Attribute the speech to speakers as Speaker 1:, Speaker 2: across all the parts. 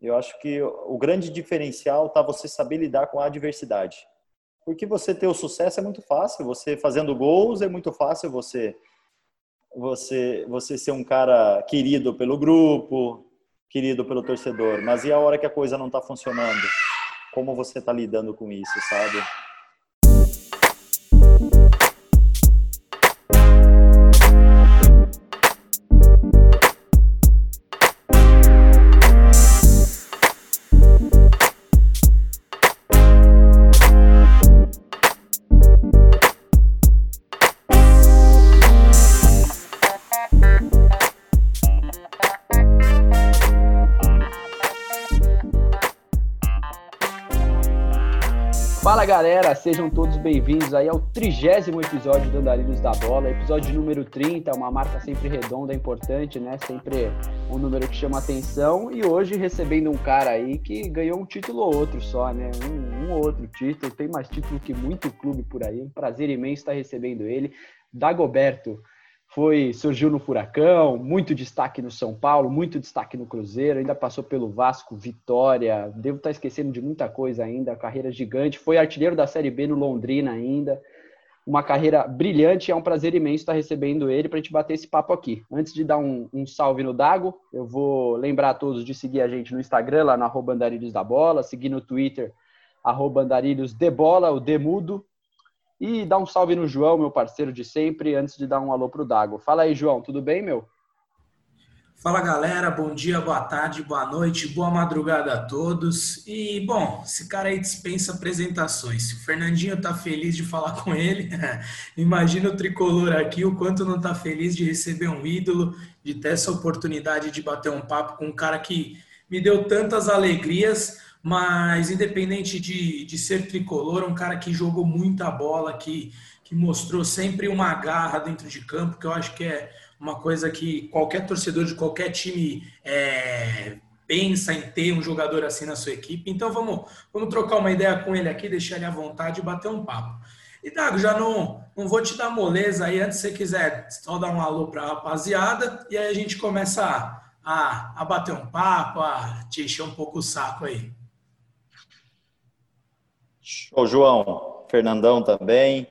Speaker 1: Eu acho que o grande diferencial está você saber lidar com a adversidade. Porque você ter o sucesso é muito fácil, você fazendo gols é muito fácil você você você ser um cara querido pelo grupo, querido pelo torcedor, mas e a hora que a coisa não está funcionando? Como você está lidando com isso, sabe?
Speaker 2: Sejam todos bem-vindos aí ao trigésimo episódio do Andarilhos da Bola, episódio número 30, uma marca sempre redonda, importante, né? Sempre um número que chama atenção e hoje recebendo um cara aí que ganhou um título ou outro só, né? Um, um ou outro título, tem mais título que muito clube por aí, um prazer imenso estar recebendo ele, Dagoberto foi surgiu no Furacão, muito destaque no São Paulo, muito destaque no Cruzeiro, ainda passou pelo Vasco, Vitória, devo estar esquecendo de muita coisa ainda, carreira gigante, foi artilheiro da Série B no Londrina ainda, uma carreira brilhante, é um prazer imenso estar recebendo ele para a gente bater esse papo aqui. Antes de dar um, um, salve no Dago, eu vou lembrar a todos de seguir a gente no Instagram, lá no arroba da Bola, seguir no Twitter, arroba Andarilhos de Bola, o Demudo, e dar um salve no João, meu parceiro de sempre, antes de dar um alô pro Dago. Fala aí, João, tudo bem, meu?
Speaker 3: Fala galera, bom dia, boa tarde, boa noite, boa madrugada a todos. E bom, esse cara aí dispensa apresentações. Se o Fernandinho tá feliz de falar com ele, imagina o tricolor aqui, o quanto não tá feliz de receber um ídolo, de ter essa oportunidade de bater um papo com um cara que me deu tantas alegrias mas independente de, de ser tricolor, um cara que jogou muita bola, que, que mostrou sempre uma garra dentro de campo, que eu acho que é uma coisa que qualquer torcedor de qualquer time é, pensa em ter um jogador assim na sua equipe. Então vamos, vamos trocar uma ideia com ele aqui, deixar ele à vontade e bater um papo. E Dago, já não, não vou te dar moleza aí, antes você quiser só dar um alô para a rapaziada, e aí a gente começa a, a, a bater um papo, a te encher um pouco o saco aí.
Speaker 1: Ô, João, Fernandão também.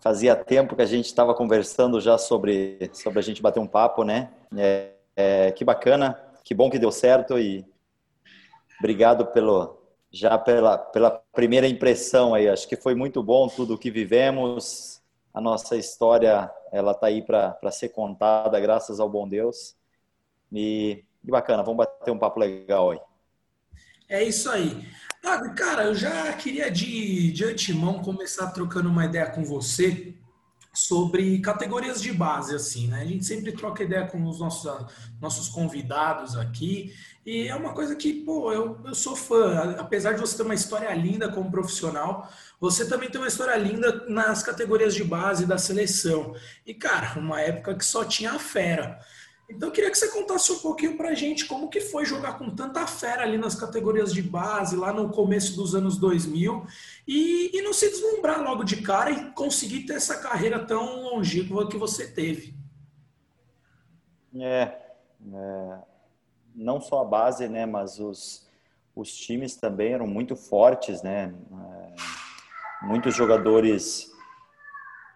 Speaker 1: Fazia tempo que a gente estava conversando já sobre, sobre a gente bater um papo, né? É, é, que bacana, que bom que deu certo e obrigado pelo já pela, pela primeira impressão aí. Acho que foi muito bom tudo o que vivemos. A nossa história ela tá aí para ser contada, graças ao bom Deus. E, e bacana, vamos bater um papo legal aí.
Speaker 3: É isso aí. Ah, cara, eu já queria de, de antemão começar trocando uma ideia com você sobre categorias de base, assim, né? A gente sempre troca ideia com os nossos, nossos convidados aqui e é uma coisa que, pô, eu, eu sou fã. Apesar de você ter uma história linda como profissional, você também tem uma história linda nas categorias de base da seleção. E, cara, uma época que só tinha a fera. Então eu queria que você contasse um pouquinho para a gente como que foi jogar com tanta fera ali nas categorias de base, lá no começo dos anos 2000, e, e não se deslumbrar logo de cara e conseguir ter essa carreira tão longínqua que você teve.
Speaker 1: É, é, não só a base, né, mas os, os times também eram muito fortes, né, é, muitos jogadores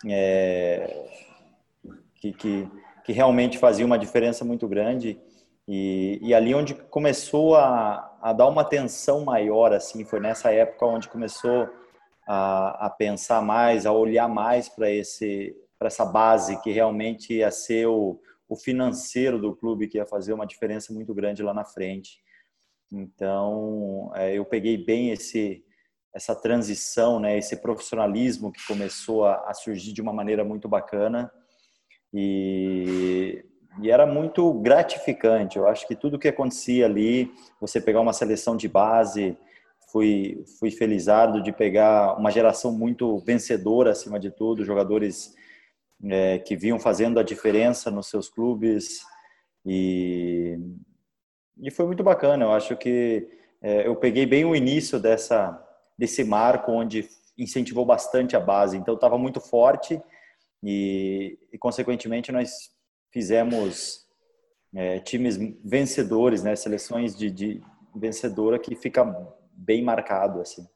Speaker 1: é, que, que que realmente fazia uma diferença muito grande. E, e ali onde começou a, a dar uma atenção maior, assim, foi nessa época onde começou a, a pensar mais, a olhar mais para esse para essa base que realmente ia ser o, o financeiro do clube que ia fazer uma diferença muito grande lá na frente. Então, é, eu peguei bem esse essa transição, né, esse profissionalismo que começou a, a surgir de uma maneira muito bacana e, e era muito gratificante. Eu acho que tudo que acontecia ali, você pegar uma seleção de base, fui, fui felizardo de pegar uma geração muito vencedora, acima de tudo, jogadores é, que vinham fazendo a diferença nos seus clubes. E, e foi muito bacana. Eu acho que é, eu peguei bem o início dessa, desse marco, onde incentivou bastante a base. Então, estava muito forte e, e consequentemente, nós fizemos é, times vencedores, né? Seleções de, de, vencedora que fica bem marcado assim.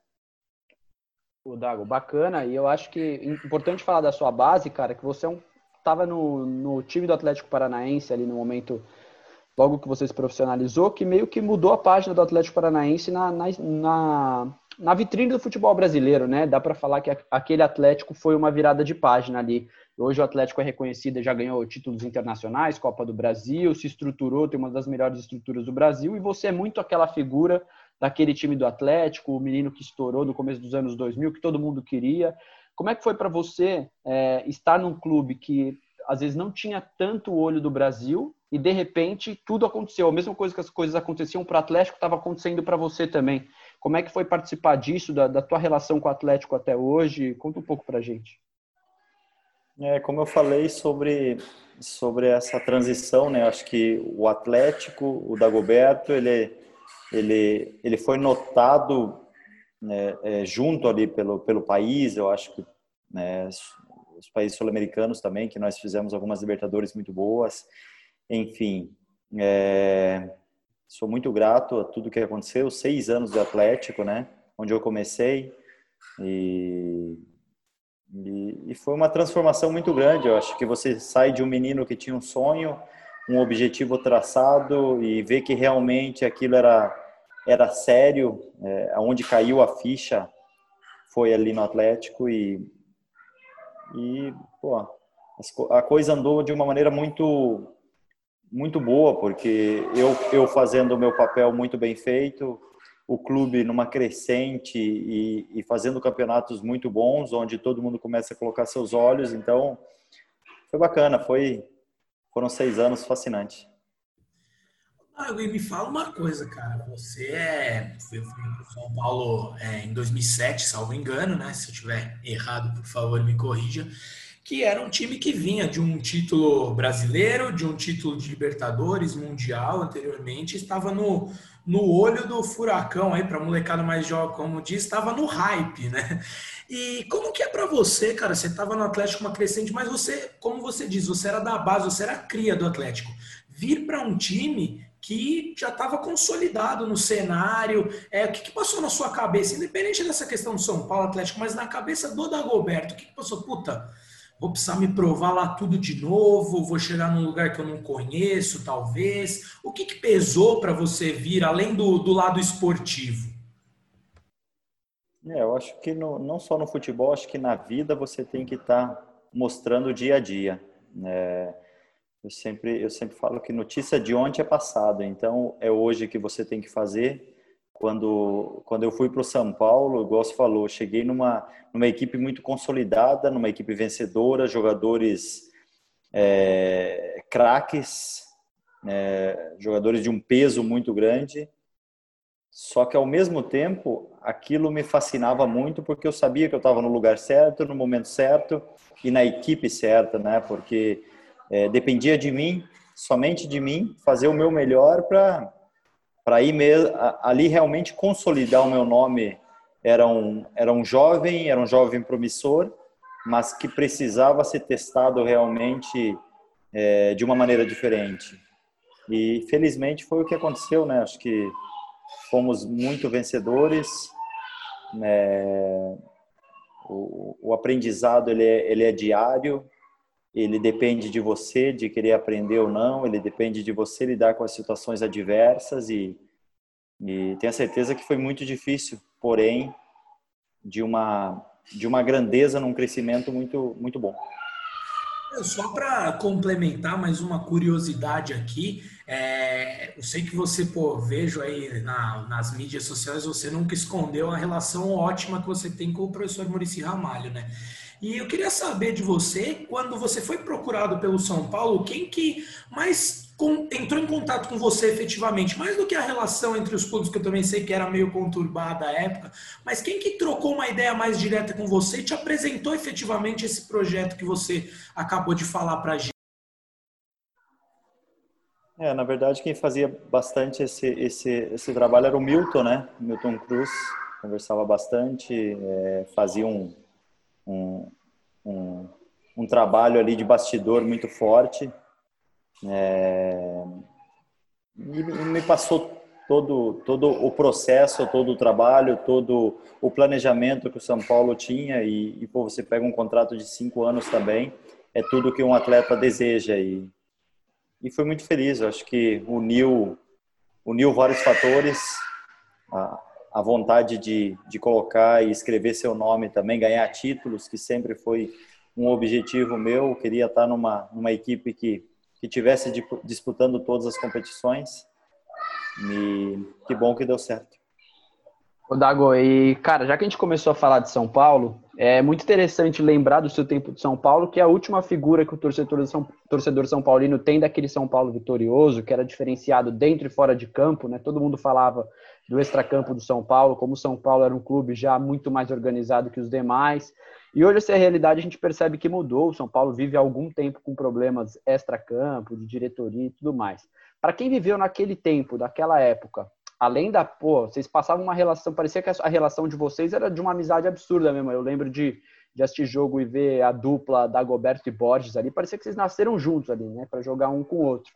Speaker 2: O Dago, bacana. E eu acho que é importante falar da sua base, cara, que você é um, tava no, no time do Atlético Paranaense ali no momento logo que você se profissionalizou, que meio que mudou a página do Atlético Paranaense na, na, na, na vitrine do futebol brasileiro, né? Dá para falar que aquele Atlético foi uma virada de página ali. Hoje o Atlético é reconhecido, já ganhou títulos internacionais, Copa do Brasil, se estruturou, tem uma das melhores estruturas do Brasil, e você é muito aquela figura daquele time do Atlético, o menino que estourou no começo dos anos 2000, que todo mundo queria. Como é que foi para você é, estar num clube que às vezes não tinha tanto olho do Brasil e de repente tudo aconteceu. A mesma coisa que as coisas aconteciam para o Atlético estava acontecendo para você também. Como é que foi participar disso, da, da tua relação com o Atlético até hoje? Conta um pouco para a gente.
Speaker 1: É, como eu falei sobre, sobre essa transição, né? Acho que o Atlético, o Dagoberto, ele, ele, ele foi notado né, é, junto ali pelo, pelo país, eu acho que né, os países sul-americanos também, que nós fizemos algumas Libertadores muito boas. Enfim, é, sou muito grato a tudo que aconteceu. Seis anos do Atlético, né? Onde eu comecei. E e, e, foi uma transformação muito grande. Eu acho que você sai de um menino que tinha um sonho, um objetivo traçado e vê que realmente aquilo era era sério. É, aonde caiu a ficha foi ali no Atlético e e pô, a coisa andou de uma maneira muito muito boa porque eu eu fazendo o meu papel muito bem feito o clube numa crescente e, e, fazendo campeonatos muito bons, onde todo mundo começa a colocar seus olhos. Então, foi bacana, foi foram seis anos fascinantes.
Speaker 3: Ah, me fala uma coisa, cara. Você é, foi para São Paulo é, em 2007, salvo engano, né? Se eu tiver errado, por favor, me corrija. Que era um time que vinha de um título brasileiro, de um título de Libertadores, Mundial anteriormente, estava no, no olho do furacão aí para molecada mais jovem, como diz, estava no hype, né? E como que é para você, cara? Você estava no Atlético uma crescente, mas você, como você diz, você era da base, você era cria do Atlético. Vir para um time que já estava consolidado no cenário. É, o que, que, passou na sua cabeça, independente dessa questão do São Paulo Atlético, mas na cabeça do Dagoberto, o que, que passou? Puta, vou precisar me provar lá tudo de novo, vou chegar num lugar que eu não conheço, talvez. O que, que pesou para você vir, além do, do lado esportivo?
Speaker 1: É, eu acho que no, não só no futebol, acho que na vida você tem que estar tá mostrando dia a dia. É, eu, sempre, eu sempre falo que notícia de ontem é passado, então é hoje que você tem que fazer quando, quando eu fui para o São Paulo, igual você falou, cheguei numa, numa equipe muito consolidada, numa equipe vencedora, jogadores é, craques, é, jogadores de um peso muito grande. Só que ao mesmo tempo, aquilo me fascinava muito porque eu sabia que eu estava no lugar certo, no momento certo e na equipe certa, né? Porque é, dependia de mim, somente de mim, fazer o meu melhor para para ir mesmo, ali realmente consolidar o meu nome. Era um, era um jovem, era um jovem promissor, mas que precisava ser testado realmente é, de uma maneira diferente. E felizmente foi o que aconteceu, né? Acho que fomos muito vencedores. Né? O, o, aprendizado ele é, ele é diário, ele depende de você, de querer aprender ou não, ele depende de você lidar com as situações adversas e, e tenho certeza que foi muito difícil, porém, de uma, de uma grandeza num crescimento muito, muito bom.
Speaker 3: Só para complementar mais uma curiosidade aqui, é, eu sei que você, pô, vejo aí na, nas mídias sociais, você nunca escondeu a relação ótima que você tem com o professor Murici Ramalho, né? E eu queria saber de você, quando você foi procurado pelo São Paulo, quem que mais com, entrou em contato com você efetivamente? Mais do que a relação entre os clubes, que eu também sei que era meio conturbada à época, mas quem que trocou uma ideia mais direta com você e te apresentou efetivamente esse projeto que você acabou de falar para a gente?
Speaker 1: É, na verdade, quem fazia bastante esse, esse, esse trabalho era o Milton, né? Milton Cruz, conversava bastante, é, fazia um, um, um, um trabalho ali de bastidor muito forte. É, e me passou todo, todo o processo, todo o trabalho, todo o planejamento que o São Paulo tinha e, e pô, você pega um contrato de cinco anos também, é tudo que um atleta deseja e, e fui muito feliz. Eu acho que uniu, uniu vários fatores, a vontade de, de colocar e escrever seu nome também, ganhar títulos, que sempre foi um objetivo meu. Eu queria estar numa, numa equipe que, que tivesse disputando todas as competições e que bom que deu certo.
Speaker 2: Ô Dago, e cara, já que a gente começou a falar de São Paulo, é muito interessante lembrar do seu tempo de São Paulo, que é a última figura que o torcedor São, torcedor São Paulino tem daquele São Paulo vitorioso, que era diferenciado dentro e fora de campo, né? Todo mundo falava do extracampo do São Paulo, como o São Paulo era um clube já muito mais organizado que os demais. E hoje essa realidade a gente percebe que mudou. O São Paulo vive há algum tempo com problemas extra-campo, de diretoria e tudo mais. Para quem viveu naquele tempo, daquela época, além da, pô, vocês passavam uma relação, parecia que a relação de vocês era de uma amizade absurda mesmo. Eu lembro de, de assistir jogo e ver a dupla da Goberto e Borges ali, parecia que vocês nasceram juntos ali, né, para jogar um com o outro.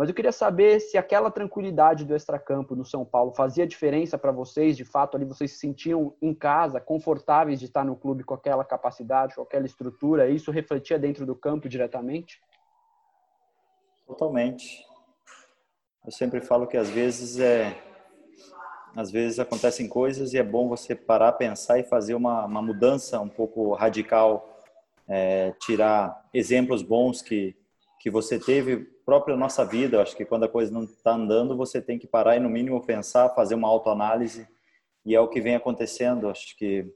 Speaker 2: Mas eu queria saber se aquela tranquilidade do extracampo no São Paulo fazia diferença para vocês, de fato ali vocês se sentiam em casa, confortáveis de estar no clube com aquela capacidade, com aquela estrutura, e isso refletia dentro do campo diretamente?
Speaker 1: Totalmente. Eu sempre falo que às vezes é às vezes acontecem coisas e é bom você parar, pensar e fazer uma, uma mudança um pouco radical, é, tirar exemplos bons que que você teve própria nossa vida. Eu acho que quando a coisa não está andando, você tem que parar e no mínimo pensar, fazer uma autoanálise e é o que vem acontecendo. Eu acho que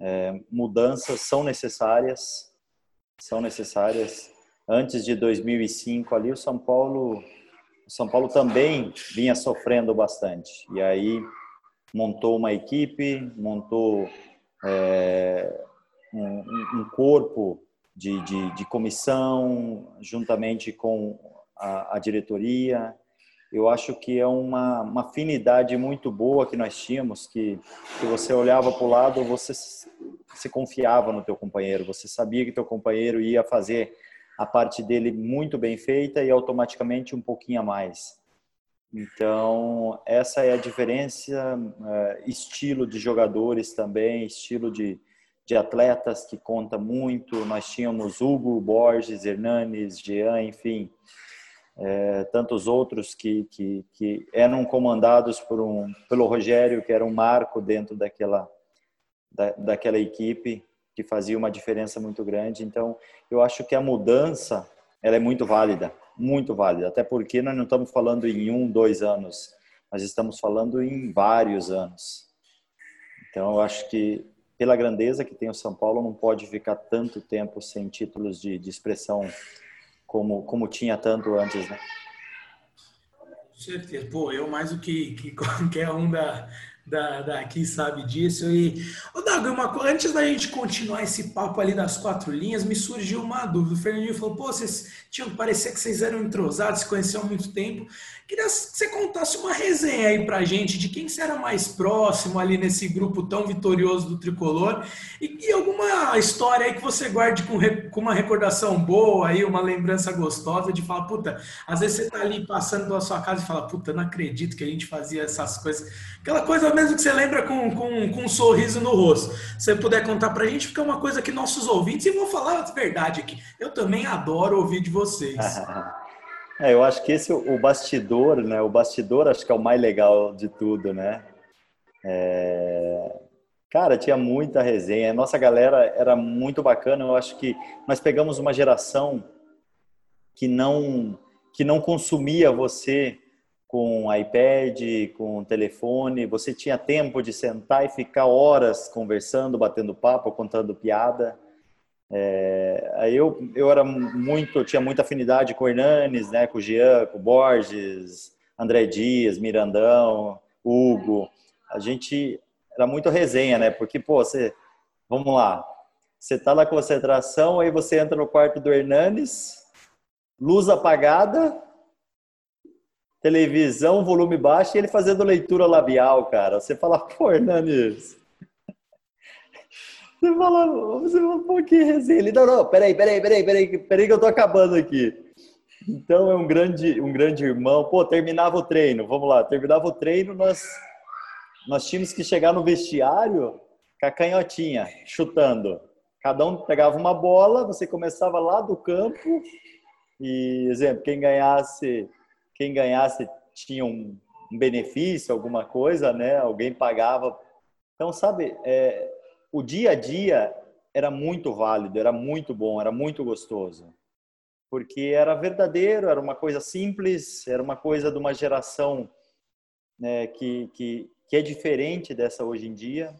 Speaker 1: é, mudanças são necessárias, são necessárias. Antes de 2005 ali o São Paulo o São Paulo também vinha sofrendo bastante. E aí montou uma equipe, montou é, um, um, corpo de, de, de comissão, juntamente com a, a, diretoria. Eu acho que é uma, uma afinidade muito boa que nós tínhamos, que, que você olhava para o lado, você se confiava no teu companheiro, você sabia que teu companheiro ia fazer a parte dele muito bem feita e automaticamente um pouquinho a mais. Então, essa é a diferença, uh, estilo de jogadores também, estilo de, de atletas que conta muito. Nós tínhamos Hugo, Borges, Hernanes, Jean, enfim, é, tantos outros que, que, que eram comandados por um, pelo Rogério, que era um marco dentro daquela, da, daquela equipe que fazia uma diferença muito grande. Então, eu acho que a mudança ela é muito válida, muito válida, até porque nós não estamos falando em um, dois anos, nós estamos falando em vários anos. Então, eu acho que pela grandeza que tem o São Paulo, não pode ficar tanto tempo sem títulos de, de expressão como, como tinha tanto antes, né?
Speaker 3: Com certeza. Pô, eu mais do que, que qualquer um da, da, daqui sabe disso. E, ô Dago, uma, antes da gente continuar esse papo ali das quatro linhas, me surgiu uma dúvida. O Fernandinho falou, pô, vocês tinham que parecer que vocês eram entrosados, se conheciam há muito tempo. Queria que você contasse uma resenha aí pra gente de quem você era mais próximo ali nesse grupo tão vitorioso do Tricolor e, e alguma história aí que você guarde com, com uma recordação boa aí, uma lembrança gostosa de falar, puta, às vezes você tá ali passando pela sua casa e fala, puta, não acredito que a gente fazia essas coisas. Aquela coisa mesmo que você lembra com, com, com um sorriso no rosto. Se você puder contar pra gente, fica uma coisa que nossos ouvintes, e vou falar a verdade aqui, eu também adoro ouvir de vocês.
Speaker 1: É, eu acho que esse o bastidor, né? O bastidor acho que é o mais legal de tudo, né? É... Cara, tinha muita resenha. Nossa galera era muito bacana. Eu acho que nós pegamos uma geração que não que não consumia você com iPad, com telefone. Você tinha tempo de sentar e ficar horas conversando, batendo papo, contando piada. É, eu, eu era muito, tinha muita afinidade com o Hernanes, né, com o Jean, com o Borges, André Dias, Mirandão, Hugo. A gente era muito resenha, né? Porque, pô, você, vamos lá, você tá na concentração, aí você entra no quarto do Hernanes, luz apagada, televisão, volume baixo, e ele fazendo leitura labial, cara. Você fala, pô, Hernanes, você fala, você fala, pô, que resenha. Ele, não, não, peraí, peraí, peraí, peraí, peraí que eu tô acabando aqui. Então é um grande, um grande irmão. Pô, terminava o treino, vamos lá, terminava o treino, nós, nós tínhamos que chegar no vestiário com a canhotinha, chutando. Cada um pegava uma bola, você começava lá do campo e, exemplo, quem ganhasse, quem ganhasse tinha um, benefício, alguma coisa, né? Alguém pagava. Então, sabe, é, o dia a dia era muito válido, era muito bom, era muito gostoso. Porque era verdadeiro, era uma coisa simples, era uma coisa de uma geração né, que, que, que é diferente dessa hoje em dia,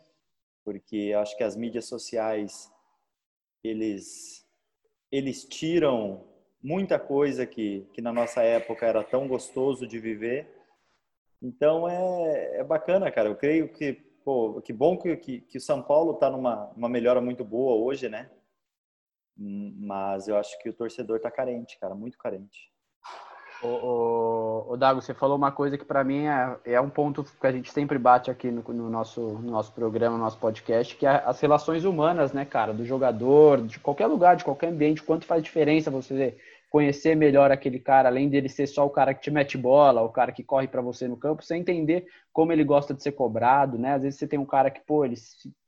Speaker 1: porque acho que as mídias sociais eles eles tiram muita coisa que, que na nossa época era tão gostoso de viver. Então é, é bacana, cara. Eu creio que, pô, que bom que, que, que o São Paulo está numa uma melhora muito boa hoje, né? Mas eu acho que o torcedor está carente, cara, muito carente.
Speaker 2: O, o, o, Dago, você falou uma coisa que para mim é, é, um ponto que a gente sempre bate aqui no, no, nosso, no nosso programa, no nosso podcast, que é as relações humanas, né, cara? Do jogador, de qualquer lugar, de qualquer ambiente, quanto faz diferença você conhecer melhor aquele cara, além dele ser só o cara que te mete bola, o cara que corre para você no campo, você entender como ele gosta de ser cobrado, né? Às vezes você tem um cara que, pô, ele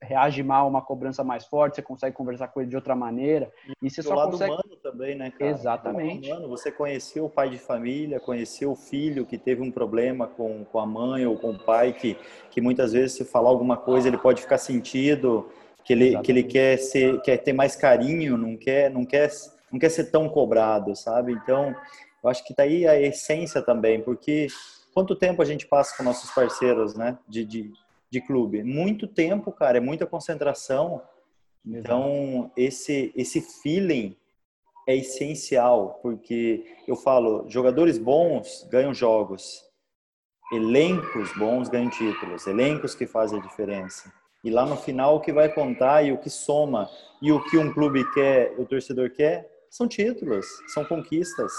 Speaker 2: reage mal a uma cobrança mais forte, você consegue conversar com ele de outra maneira, e, você só
Speaker 1: lado
Speaker 2: consegue...
Speaker 1: humano também, né, cara?
Speaker 2: Exatamente.
Speaker 1: Humano, você conheceu o pai de família, conheceu o filho que teve um problema com, com a mãe ou com o pai, que, que muitas vezes se falar alguma coisa ele pode ficar sentido, que ele, que ele quer, ser, quer ter mais carinho, não quer, não quer não quer ser tão cobrado, sabe? Então, eu acho que tá aí a essência também, porque quanto tempo a gente passa com nossos parceiros, né, de, de, de clube? Muito tempo, cara, é muita concentração. Então, esse, esse feeling é essencial, porque eu falo, jogadores bons ganham jogos, elencos bons ganham títulos, elencos que fazem a diferença. E lá no final o que vai contar e o que soma e o que um clube quer, o torcedor quer, são títulos, são conquistas,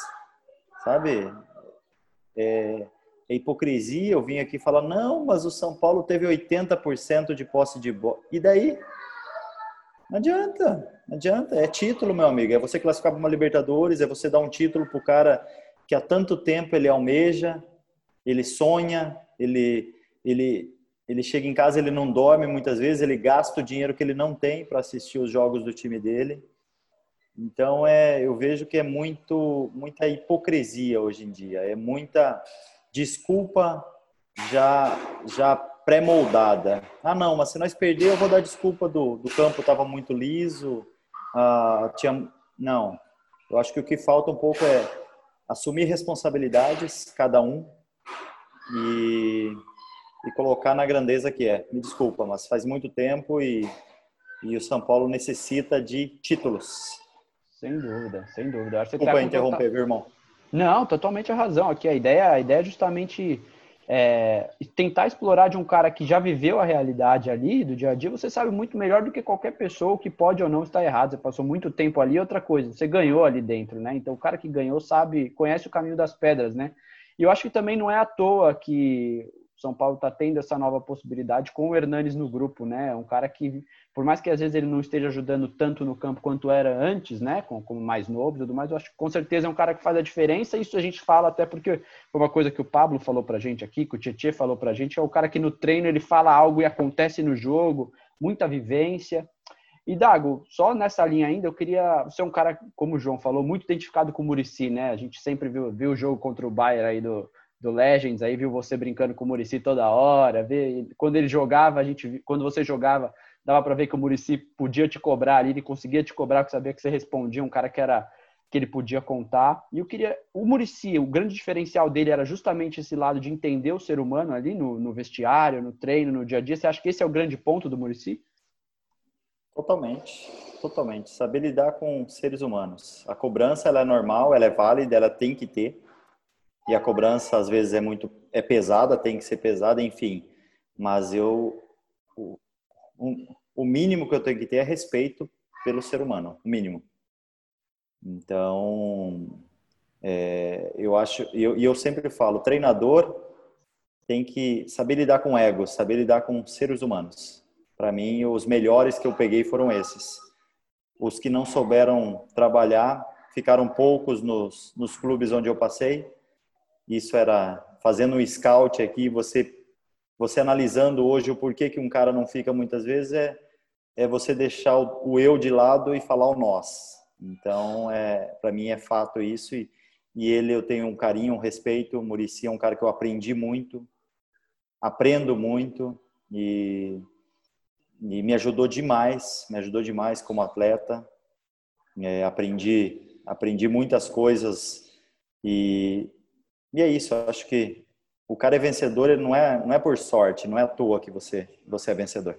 Speaker 1: sabe? É, é hipocrisia eu vim aqui falar, não, mas o São Paulo teve 80% de posse de bola. E daí? Não adianta, não adianta. É título, meu amigo. É você classificar para uma Libertadores, é você dar um título para o cara que há tanto tempo ele almeja, ele sonha, ele, ele, ele chega em casa, ele não dorme muitas vezes, ele gasta o dinheiro que ele não tem para assistir os jogos do time dele. Então é, eu vejo que é muito muita hipocrisia hoje em dia, é muita desculpa já já pré-moldada. Ah, não, mas se nós perder, eu vou dar desculpa do, do campo estava muito liso, ah, tinha não. Eu acho que o que falta um pouco é assumir responsabilidades cada um e, e colocar na grandeza que é. Me desculpa, mas faz muito tempo e, e o São Paulo necessita de títulos
Speaker 2: sem dúvida, sem dúvida.
Speaker 1: Acho que Desculpa interromper, viu, irmão?
Speaker 2: Não, totalmente a razão. Aqui a ideia, a ideia é justamente é, tentar explorar de um cara que já viveu a realidade ali, do dia a dia, você sabe muito melhor do que qualquer pessoa que pode ou não estar errado. Você passou muito tempo ali, outra coisa, você ganhou ali dentro, né? Então o cara que ganhou sabe, conhece o caminho das pedras, né? E eu acho que também não é à toa que são Paulo está tendo essa nova possibilidade com o Hernanes no grupo, né? Um cara que, por mais que às vezes ele não esteja ajudando tanto no campo quanto era antes, né? Como, como mais novo e tudo mais, eu acho que com certeza é um cara que faz a diferença. Isso a gente fala até porque foi uma coisa que o Pablo falou pra gente aqui, que o Tietchan falou pra gente, é o cara que no treino ele fala algo e acontece no jogo, muita vivência. E Dago, só nessa linha ainda, eu queria. Você é um cara, como o João falou, muito identificado com o Murici, né? A gente sempre viu, viu o jogo contra o Bayern aí do, do Legends, aí viu você brincando com o Murici toda hora, vê, quando ele jogava, a gente, quando você jogava, dava para ver que o Murici podia te cobrar ali, ele conseguia te cobrar, que sabia que você respondia, um cara que era que ele podia contar. E eu queria, o Murici, o grande diferencial dele era justamente esse lado de entender o ser humano ali no, no vestiário, no treino, no dia a dia. Você acha que esse é o grande ponto do Murici?
Speaker 1: Totalmente, totalmente. Saber lidar com seres humanos. A cobrança ela é normal, ela é válida, ela tem que ter e a cobrança às vezes é muito é pesada, tem que ser pesada, enfim. Mas eu o, o mínimo que eu tenho que ter é respeito pelo ser humano, o mínimo. Então, é, eu acho, e eu, eu sempre falo, treinador tem que saber lidar com ego, saber lidar com seres humanos. Para mim, os melhores que eu peguei foram esses. Os que não souberam trabalhar ficaram poucos nos, nos clubes onde eu passei. Isso era fazendo um scout aqui, você você analisando hoje o porquê que um cara não fica muitas vezes é é você deixar o, eu de lado e falar o nós. Então, é para mim é fato isso e, e ele eu tenho um carinho, um respeito. O Murici é um cara que eu aprendi muito, aprendo muito e, e me ajudou demais, me ajudou demais como atleta. É, aprendi, aprendi muitas coisas e, e é isso. Eu acho que o cara é vencedor, ele não é, não é por sorte, não é à toa que você, você é vencedor.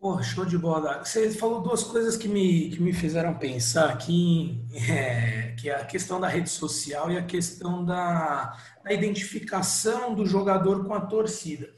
Speaker 3: Pô, show de bola. Você falou duas coisas que me, que me fizeram pensar aqui, é, que é a questão da rede social e a questão da, da identificação do jogador com a torcida.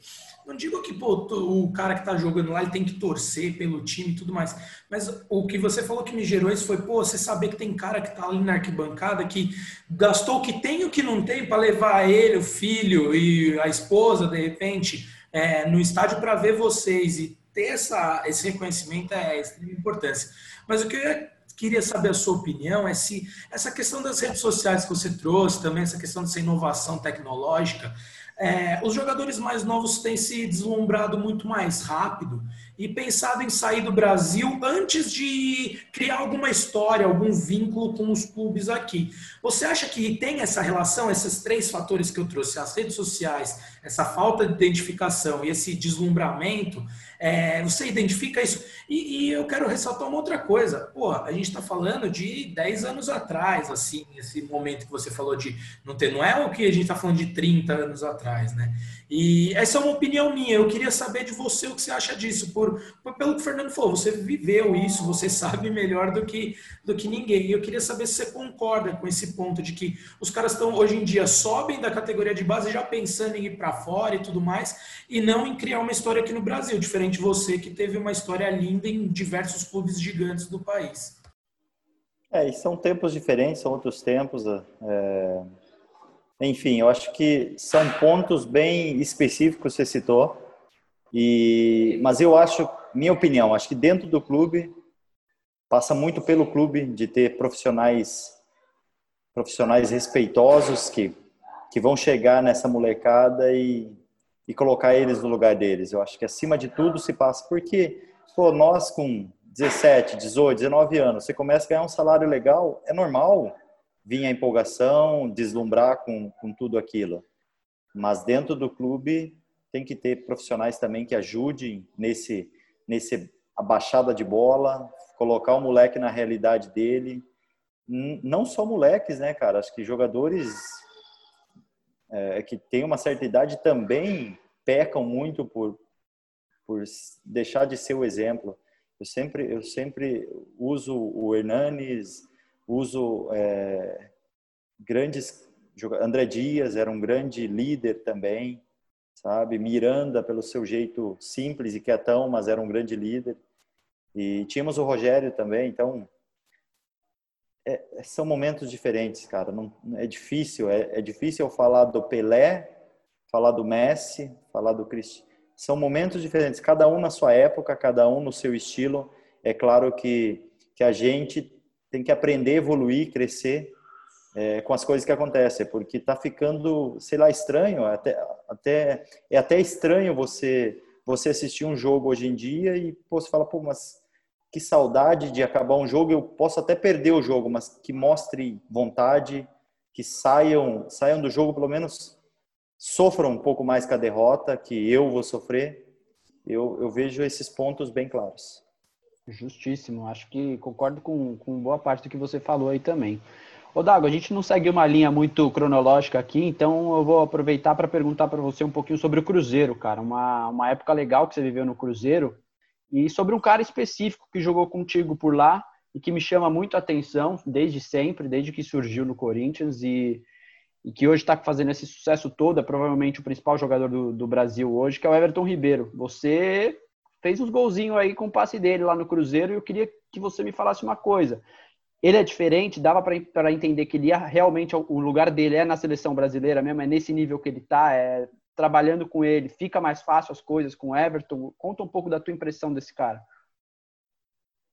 Speaker 3: Não digo que pô, o cara que tá jogando lá ele tem que torcer pelo time e tudo mais, mas o que você falou que me gerou isso foi, pô, você saber que tem cara que tá ali na arquibancada que gastou o que tem e o que não tem para levar ele, o filho e a esposa, de repente, é, no estádio para ver vocês e ter essa, esse reconhecimento é extrema importância. Mas o que eu queria saber a sua opinião é se essa questão das redes sociais que você trouxe, também essa questão dessa inovação tecnológica, é, os jogadores mais novos têm se deslumbrado muito mais rápido e pensado em sair do Brasil antes de criar alguma história, algum vínculo com os clubes aqui. Você acha que tem essa relação, esses três fatores que eu trouxe, as redes sociais, essa falta de identificação e esse deslumbramento, é, você identifica isso? E, e, eu quero ressaltar uma outra coisa. Pô, a gente está falando de 10 anos atrás, assim, esse momento que você falou de não ter, não é o que a gente está falando de 30 anos atrás, né? E essa é uma opinião minha. Eu queria saber de você o que você acha disso. Por, por, pelo que o Fernando falou, você viveu isso, você sabe melhor do que, do que ninguém. E eu queria saber se você concorda com esse ponto de que os caras estão hoje em dia sobem da categoria de base já pensando em ir para fora e tudo mais, e não em criar uma história aqui no Brasil, diferente de você que teve uma história linda em diversos clubes gigantes do país.
Speaker 1: É, e são tempos diferentes, são outros tempos. É enfim, eu acho que são pontos bem específicos que você citou. E, mas eu acho, minha opinião, acho que dentro do clube passa muito pelo clube de ter profissionais profissionais respeitosos que que vão chegar nessa molecada e, e colocar eles no lugar deles. Eu acho que acima de tudo se passa porque pô, nós com 17, 18, 19 anos, você começa a ganhar um salário legal, é normal vinha a empolgação, deslumbrar com, com tudo aquilo. Mas dentro do clube tem que ter profissionais também que ajudem nesse, nesse abaixada de bola, colocar o moleque na realidade dele. Não só moleques, né, cara? Acho que jogadores é, que têm uma certa idade também pecam muito por, por deixar de ser o exemplo. Eu sempre, eu sempre uso o Hernanes, uso é, grandes André Dias era um grande líder também, sabe? Miranda pelo seu jeito simples e quietão, mas era um grande líder. E tínhamos o Rogério também, então é, são momentos diferentes, cara. Não, é difícil, é, é difícil eu falar do Pelé, falar do Messi, falar do Cristiano. São momentos diferentes, cada um na sua época, cada um no seu estilo. É claro que que a gente tem que aprender, evoluir, crescer é, com as coisas que acontecem, porque está ficando, sei lá, estranho, até, até, é até estranho você você assistir um jogo hoje em dia e pô, você fala, pô, mas que saudade de acabar um jogo, eu posso até perder o jogo, mas que mostre vontade, que saiam, saiam do jogo, pelo menos sofram um pouco mais com a derrota, que eu vou sofrer. Eu, eu vejo esses pontos bem claros.
Speaker 2: Justíssimo. Acho que concordo com, com boa parte do que você falou aí também. Ô Dago, a gente não segue uma linha muito cronológica aqui, então eu vou aproveitar para perguntar para você um pouquinho sobre o Cruzeiro, cara. Uma, uma época legal que você viveu no Cruzeiro e sobre um cara específico que jogou contigo por lá e que me chama muito a atenção desde sempre, desde que surgiu no Corinthians e, e que hoje está fazendo esse sucesso todo, é provavelmente o principal jogador do, do Brasil hoje, que é o Everton Ribeiro. Você fez uns golzinhos aí com o passe dele lá no Cruzeiro e eu queria que você me falasse uma coisa. Ele é diferente, dava para entender que ele ia realmente, o lugar dele é na seleção brasileira mesmo, é nesse nível que ele está, é trabalhando com ele, fica mais fácil as coisas com o Everton. Conta um pouco da tua impressão desse cara.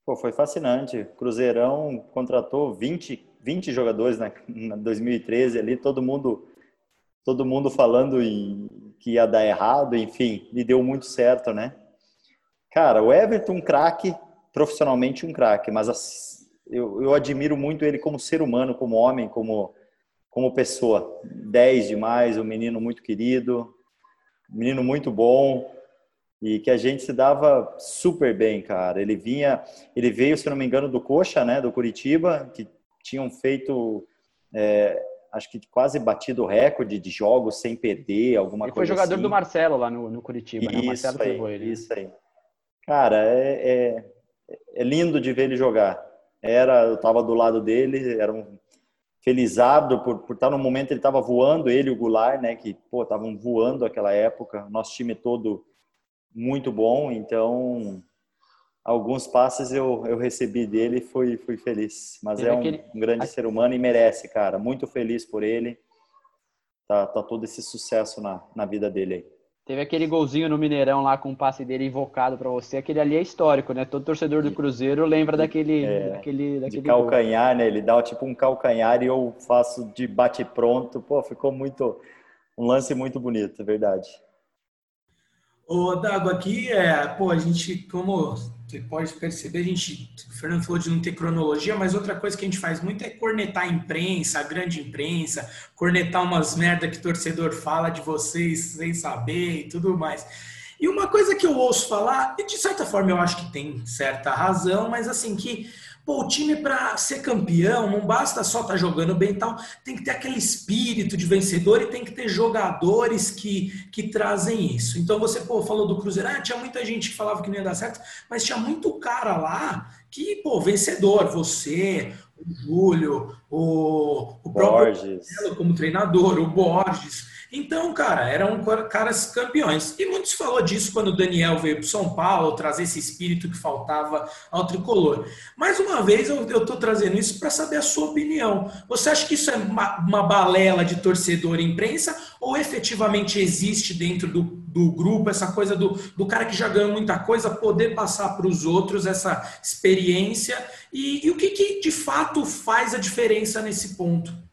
Speaker 1: Pô, foi fascinante. Cruzeirão contratou 20, 20 jogadores na, na 2013 ali, todo mundo todo mundo falando em, que ia dar errado, enfim, e deu muito certo, né? Cara, o Everton, um craque, profissionalmente um craque, mas eu, eu admiro muito ele como ser humano, como homem, como, como pessoa. 10 demais, um menino muito querido, um menino muito bom, e que a gente se dava super bem, cara. Ele vinha, ele veio, se não me engano, do Coxa, né, do Curitiba, que tinham feito, é, acho que quase batido o recorde de jogos sem perder, alguma
Speaker 2: ele
Speaker 1: coisa.
Speaker 2: Ele foi jogador
Speaker 1: assim.
Speaker 2: do Marcelo lá no, no Curitiba, né? O Marcelo
Speaker 1: aí,
Speaker 2: levou ele. Né?
Speaker 1: Isso aí. Cara, é, é, é, lindo de ver ele jogar. Era, eu estava do lado dele, era um felizardo por, por estar no momento ele estava voando, ele e o Goulart, né, que pô, estavam voando aquela época. Nosso time todo muito bom, então alguns passes eu, eu recebi dele e fui, fui feliz. Mas é um, aquele... um grande ser humano e merece, cara. Muito feliz por ele. Tá, tá todo esse sucesso na, na vida dele aí.
Speaker 2: Teve aquele golzinho no Mineirão lá com o passe dele invocado para você. Aquele ali é histórico, né? Todo torcedor do Cruzeiro lembra daquele. É, daquele, daquele
Speaker 1: de calcanhar, gol. né? Ele dá tipo um calcanhar e eu faço de bate-pronto. Pô, ficou muito. Um lance muito bonito, é verdade.
Speaker 3: Ô, Dago, aqui, é, pô, a gente, como você pode perceber, a gente, o Fernando falou de não ter cronologia, mas outra coisa que a gente faz muito é cornetar a imprensa, a grande imprensa, cornetar umas merda que torcedor fala de vocês sem saber e tudo mais. E uma coisa que eu ouço falar, e de certa forma eu acho que tem certa razão, mas assim, que Pô, o time para ser campeão não basta só estar tá jogando bem e tal, tem que ter aquele espírito de vencedor e tem que ter jogadores que, que trazem isso. Então você pô, falou do Cruzeiro, ah, tinha muita gente que falava que não ia dar certo, mas tinha muito cara lá que, pô, vencedor, você, o Júlio, o, o próprio Borges. como treinador, o Borges. Então, cara, eram caras campeões. E muito se falou disso quando o Daniel veio para São Paulo, trazer esse espírito que faltava ao tricolor. Mais uma vez, eu estou trazendo isso para saber a sua opinião. Você acha que isso é uma, uma balela de torcedor e imprensa ou efetivamente existe dentro do, do grupo essa coisa do, do cara que já ganhou muita coisa poder passar para os outros essa experiência? E, e o que, que de fato faz a diferença nesse ponto?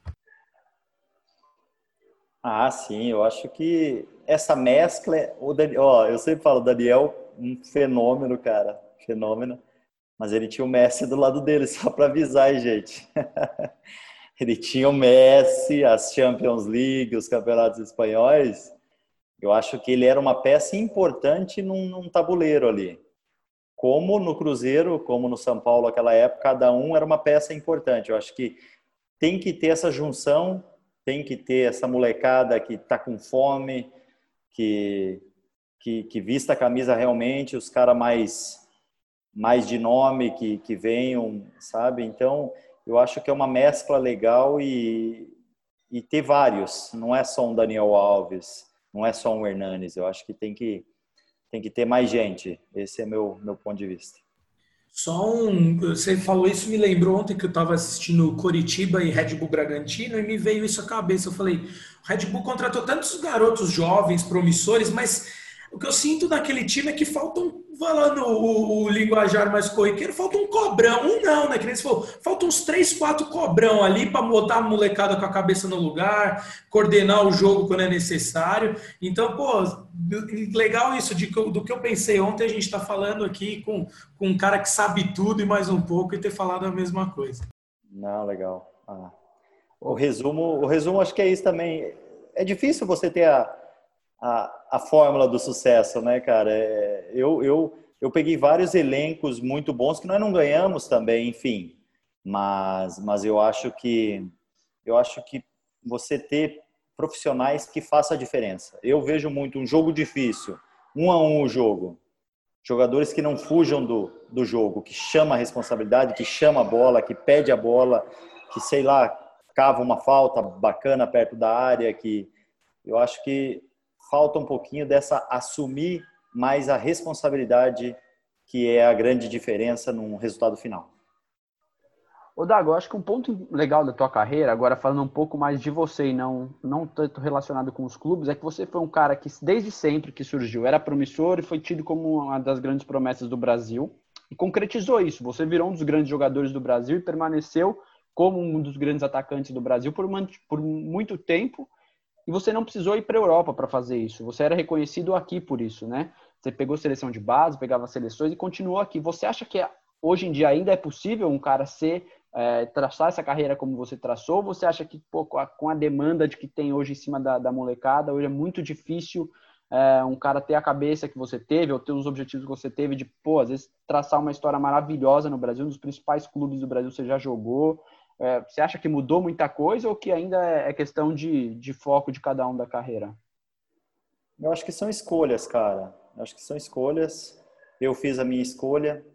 Speaker 1: Ah, sim, eu acho que essa mescla, o Daniel, ó, eu sempre falo, Daniel, um fenômeno, cara, fenômeno, mas ele tinha o Messi do lado dele, só para avisar, aí, gente. ele tinha o Messi, as Champions League, os campeonatos espanhóis. Eu acho que ele era uma peça importante num, num tabuleiro ali. Como no Cruzeiro, como no São Paulo naquela época, cada um era uma peça importante. Eu acho que tem que ter essa junção tem que ter essa molecada que está com fome, que, que, que, vista a camisa realmente, os caras mais, mais de nome que, que venham, sabe? Então, eu acho que é uma mescla legal e, e ter vários, não é só um Daniel Alves, não é só um Hernanes, eu acho que tem que, tem que ter mais gente, esse é meu, meu ponto de vista.
Speaker 3: Só um. Você falou isso, me lembrou ontem que eu estava assistindo Coritiba e Red Bull Bragantino e me veio isso à cabeça. Eu falei: o Red Bull contratou tantos garotos jovens, promissores, mas o que eu sinto naquele time é que faltam, falando o, o, linguajar mais corriqueiro, falta um cobrão. Um não, né? Que nem você falou, faltam uns três, quatro cobrão ali para botar a molecada com a cabeça no lugar, coordenar o jogo quando é necessário. Então, pô, legal isso, de, do que eu pensei ontem, a gente está falando aqui com, com um cara que sabe tudo e mais um pouco e ter falado a mesma coisa.
Speaker 1: Não, legal. Ah. O resumo, o resumo acho que é isso também. É difícil você ter a a, a fórmula do sucesso, né, cara? É, eu, eu, eu peguei vários elencos muito bons que nós não ganhamos também, enfim. Mas, mas eu acho que eu acho que você ter profissionais que façam a diferença. Eu vejo muito um jogo difícil, um a um o jogo. Jogadores que não fujam do, do jogo, que chama a responsabilidade, que chama a bola, que pede a bola, que sei lá, cava uma falta bacana perto da área, que eu acho que falta um pouquinho dessa assumir mais a responsabilidade que é a grande diferença no resultado final.
Speaker 2: Ô Dago, acho que um ponto legal da tua carreira, agora falando um pouco mais de você e não, não tanto relacionado com os clubes, é que você foi um cara que desde sempre que surgiu era promissor e foi tido como uma das grandes promessas do Brasil. e concretizou isso. Você virou um dos grandes jogadores do Brasil e permaneceu como um dos grandes atacantes do Brasil por, por muito tempo. E você não precisou ir para a Europa para fazer isso. Você era reconhecido aqui por isso, né? Você pegou seleção de base, pegava seleções e continuou aqui. Você acha que hoje em dia ainda é possível um cara ser é, traçar essa carreira como você traçou? Ou você acha que pô, com a demanda de que tem hoje em cima da, da molecada, hoje é muito difícil é, um cara ter a cabeça que você teve, ou ter os objetivos que você teve de, pô, às vezes traçar uma história maravilhosa no Brasil, um dos principais clubes do Brasil você já jogou. É, você acha que mudou muita coisa ou que ainda é, é questão de, de foco de cada um da carreira?
Speaker 1: Eu acho que são escolhas, cara. Eu acho que são escolhas. Eu fiz a minha escolha.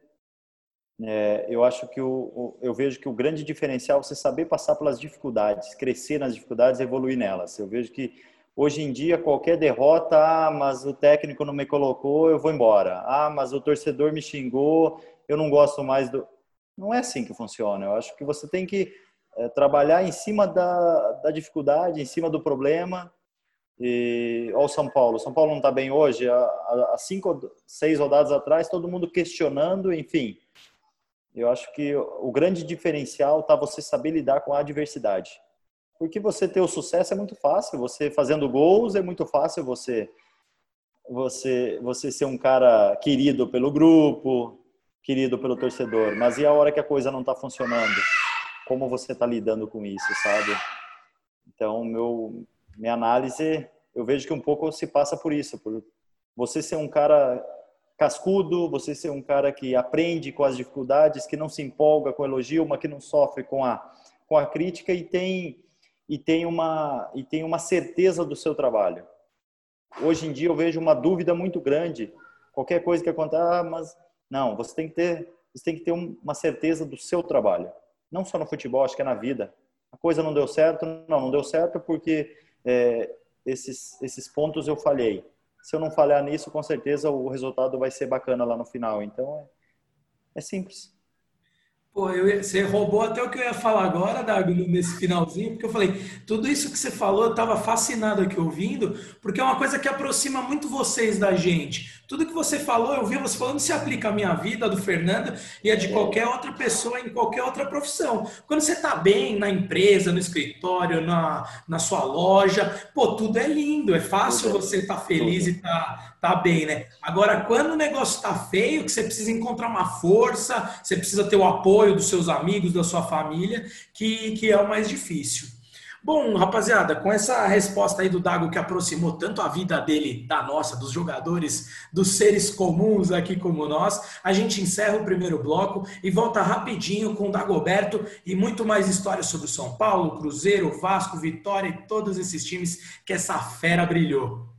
Speaker 1: É, eu acho que o, o, eu vejo que o grande diferencial é você saber passar pelas dificuldades, crescer nas dificuldades, evoluir nelas. Eu vejo que Hoje em dia, qualquer derrota, ah, mas o técnico não me colocou, eu vou embora. Ah, mas o torcedor me xingou, eu não gosto mais do. Não é assim que funciona. Eu acho que você tem que é, trabalhar em cima da, da dificuldade, em cima do problema. E ao São Paulo, São Paulo não está bem hoje. Há, cinco, seis rodadas atrás, todo mundo questionando, enfim. Eu acho que o grande diferencial está você saber lidar com a adversidade. Porque você ter o sucesso é muito fácil, você fazendo gols é muito fácil você você você ser um cara querido pelo grupo, querido pelo torcedor, mas e a hora que a coisa não está funcionando? Como você está lidando com isso, sabe? Então, meu minha análise, eu vejo que um pouco se passa por isso, por você ser um cara cascudo, você ser um cara que aprende com as dificuldades, que não se empolga com elogio, mas que não sofre com a com a crítica e tem e tem uma e tem uma certeza do seu trabalho. Hoje em dia eu vejo uma dúvida muito grande. Qualquer coisa que aconteça, ah, mas não, você tem que ter você tem que ter uma certeza do seu trabalho. Não só no futebol, acho que é na vida. A coisa não deu certo, não, não deu certo porque é, esses esses pontos eu falhei. Se eu não falhar nisso, com certeza o resultado vai ser bacana lá no final. Então é, é simples.
Speaker 3: Pô, eu, você roubou até o que eu ia falar agora, Dago, nesse finalzinho, porque eu falei, tudo isso que você falou, eu estava fascinado aqui ouvindo, porque é uma coisa que aproxima muito vocês da gente. Tudo que você falou, eu vi você falando, se aplica à minha vida, a do Fernando e a de qualquer outra pessoa em qualquer outra profissão. Quando você está bem na empresa, no escritório, na, na sua loja, pô, tudo é lindo, é fácil você estar tá feliz e tá, tá bem, né? Agora, quando o negócio está feio, que você precisa encontrar uma força, você precisa ter o apoio dos seus amigos, da sua família, que, que é o mais difícil. Bom, rapaziada, com essa resposta aí do Dago que aproximou tanto a vida dele da nossa, dos jogadores, dos seres comuns aqui como nós, a gente encerra o primeiro bloco e volta rapidinho com o Dagoberto e muito mais histórias sobre o São Paulo, Cruzeiro, Vasco, Vitória e todos esses times que essa fera brilhou.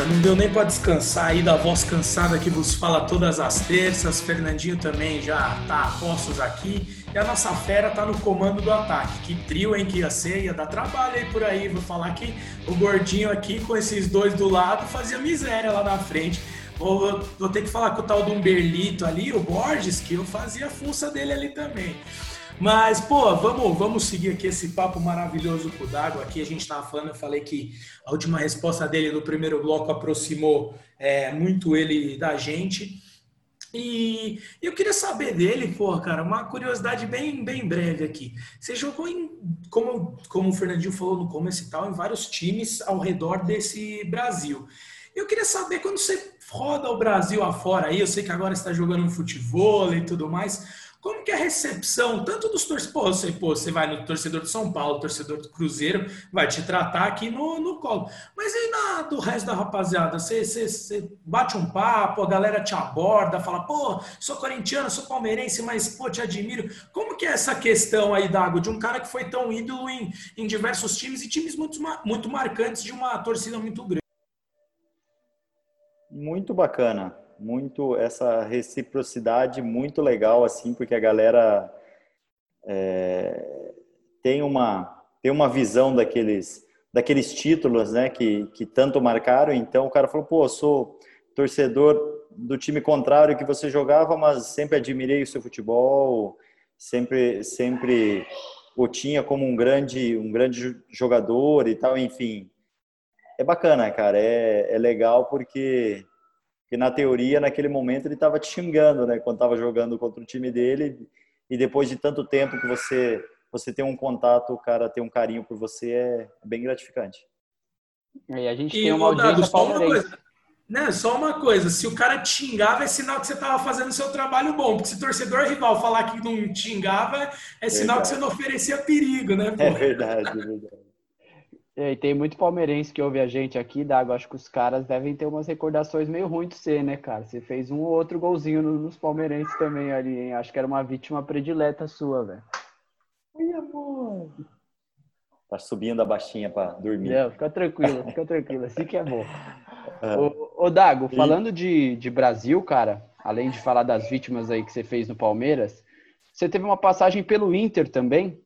Speaker 3: Rapaziada, não deu nem para descansar aí da voz cansada que vos fala todas as terças. Fernandinho também já tá a postos aqui. E a nossa fera tá no comando do ataque. Que trio, hein, que ia ser, ia dar trabalho aí por aí. Vou falar que o gordinho aqui com esses dois do lado fazia miséria lá na frente. Vou, vou ter que falar com o tal do Umberlito ali, o Borges, que eu fazia a funça dele ali também. Mas, pô, vamos, vamos seguir aqui esse papo maravilhoso com o Dago. Aqui a gente estava falando, eu falei que a última resposta dele no primeiro bloco aproximou é, muito ele da gente. E eu queria saber dele, pô, cara, uma curiosidade bem, bem breve aqui. Você jogou em, como, como o Fernandinho falou no começo e tal, em vários times ao redor desse Brasil. Eu queria saber quando você roda o Brasil afora aí, eu sei que agora está jogando futebol e tudo mais. Como que é a recepção, tanto dos torcedores, pô, pô, você vai no torcedor de São Paulo, torcedor do Cruzeiro, vai te tratar aqui no, no colo. Mas aí na, do resto da rapaziada, você, você, você bate um papo, a galera te aborda, fala, pô, sou corintiano, sou palmeirense, mas, pô, te admiro. Como que é essa questão aí, Dago, de um cara que foi tão ídolo em, em diversos times e times muito, muito marcantes de uma torcida muito grande?
Speaker 1: Muito bacana, muito essa reciprocidade muito legal assim, porque a galera é, tem uma tem uma visão daqueles daqueles títulos, né, que que tanto marcaram. Então o cara falou, pô, sou torcedor do time contrário que você jogava, mas sempre admirei o seu futebol, sempre sempre o tinha como um grande um grande jogador e tal, enfim é bacana, cara. É, é legal porque, porque, na teoria, naquele momento, ele estava te xingando, né? Quando estava jogando contra o time dele. E depois de tanto tempo que você, você tem um contato, o cara tem um carinho por você, é bem gratificante.
Speaker 2: E a gente e, tem uma audiência só uma coisa,
Speaker 3: né, só uma coisa, se o cara te xingava, é sinal que você estava fazendo seu trabalho bom. Porque se torcedor rival falar que não te xingava, é sinal verdade. que você não oferecia perigo, né?
Speaker 1: Pô? É verdade, é verdade.
Speaker 2: E tem muito palmeirense que ouve a gente aqui, Dago. Acho que os caras devem ter umas recordações meio ruins de você, né, cara? Você fez um ou outro golzinho nos palmeirenses também ali, hein? Acho que era uma vítima predileta sua, velho.
Speaker 1: Oi, amor. Tá subindo a baixinha pra dormir.
Speaker 2: Não, fica tranquilo, fica tranquilo. Assim que é bom. É. Ô, ô Dago, e... falando de, de Brasil, cara, além de falar das vítimas aí que você fez no Palmeiras, você teve uma passagem pelo Inter também,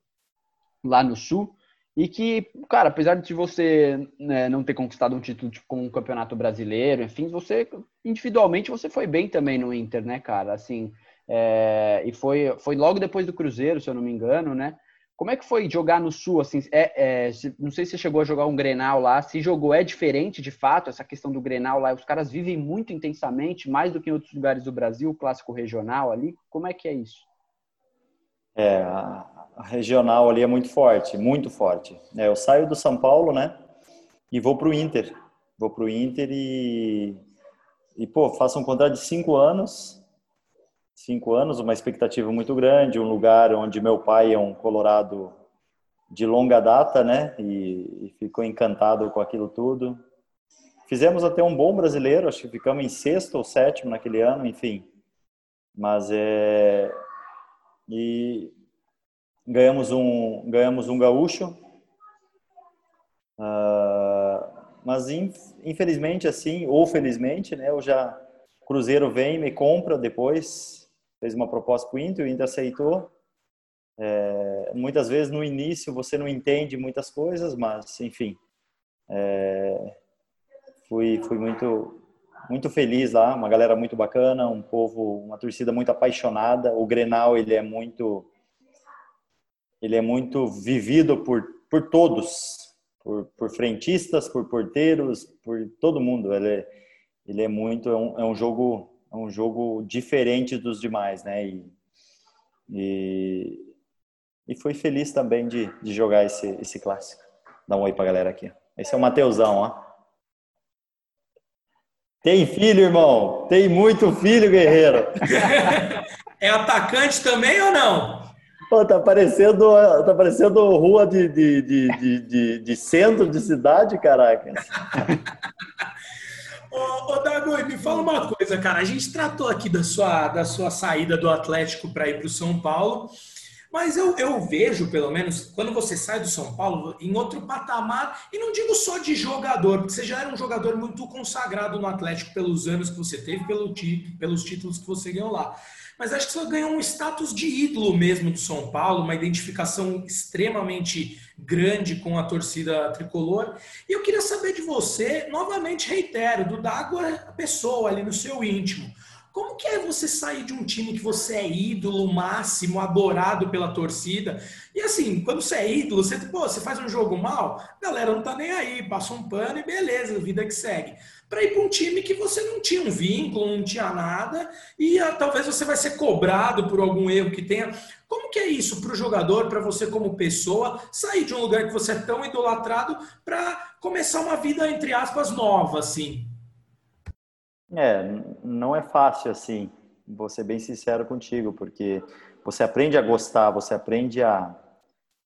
Speaker 2: lá no Sul. E que, cara, apesar de você né, não ter conquistado um título tipo, com o Campeonato Brasileiro, enfim, você individualmente você foi bem também no Inter, né, cara? Assim, é, e foi, foi logo depois do Cruzeiro, se eu não me engano, né? Como é que foi jogar no Sul? Assim, é, é, não sei se você chegou a jogar um Grenal lá. Se jogou, é diferente de fato essa questão do Grenal lá. Os caras vivem muito intensamente, mais do que em outros lugares do Brasil, o clássico regional ali. Como é que é isso?
Speaker 1: É, regional ali é muito forte, muito forte. É, eu saio do São Paulo, né? E vou para o Inter. Vou para o Inter e, e, pô, faço um contrato de cinco anos. Cinco anos, uma expectativa muito grande, um lugar onde meu pai é um colorado de longa data, né? E, e ficou encantado com aquilo tudo. Fizemos até um bom brasileiro, acho que ficamos em sexto ou sétimo naquele ano, enfim. Mas é. E ganhamos um ganhamos um gaúcho. Uh, mas infelizmente assim ou felizmente né eu já Cruzeiro vem me compra depois fez uma proposta para o Inter o Inter aceitou. É, muitas vezes no início você não entende muitas coisas mas enfim é, fui fui muito muito feliz lá uma galera muito bacana um povo uma torcida muito apaixonada. O Grenal ele é muito ele é muito vivido por, por todos, por, por frentistas, por porteiros, por todo mundo. Ele é, ele é muito, é um, é um jogo é um jogo diferente dos demais, né? E, e, e fui feliz também de, de jogar esse, esse clássico. Dá um oi pra galera aqui. Esse é o Mateusão, ó. Tem filho, irmão? Tem muito filho, guerreiro.
Speaker 3: É atacante também ou não?
Speaker 1: Pô, tá parecendo, tá parecendo rua de, de, de, de, de centro de cidade, caraca.
Speaker 3: Ô, ô Dago, me fala uma coisa, cara. A gente tratou aqui da sua, da sua saída do Atlético para ir para o São Paulo, mas eu, eu vejo, pelo menos, quando você sai do São Paulo, em outro patamar, e não digo só de jogador, porque você já era um jogador muito consagrado no Atlético pelos anos que você teve, pelo, pelos títulos que você ganhou lá mas acho que você ganhou um status de ídolo mesmo do São Paulo, uma identificação extremamente grande com a torcida tricolor. E eu queria saber de você, novamente reitero, do D'Água a pessoa ali no seu íntimo. Como que é você sair de um time que você é ídolo máximo, adorado pela torcida? E assim, quando você é ídolo, você, pô, você faz um jogo mal, galera não tá nem aí, passa um pano e beleza, vida que segue para ir para um time que você não tinha um vínculo, não tinha nada, e ah, talvez você vai ser cobrado por algum erro que tenha. Como que é isso para o jogador, para você como pessoa, sair de um lugar que você é tão idolatrado para começar uma vida, entre aspas, nova, assim?
Speaker 1: É, não é fácil assim. vou ser bem sincero contigo, porque você aprende a gostar, você aprende a,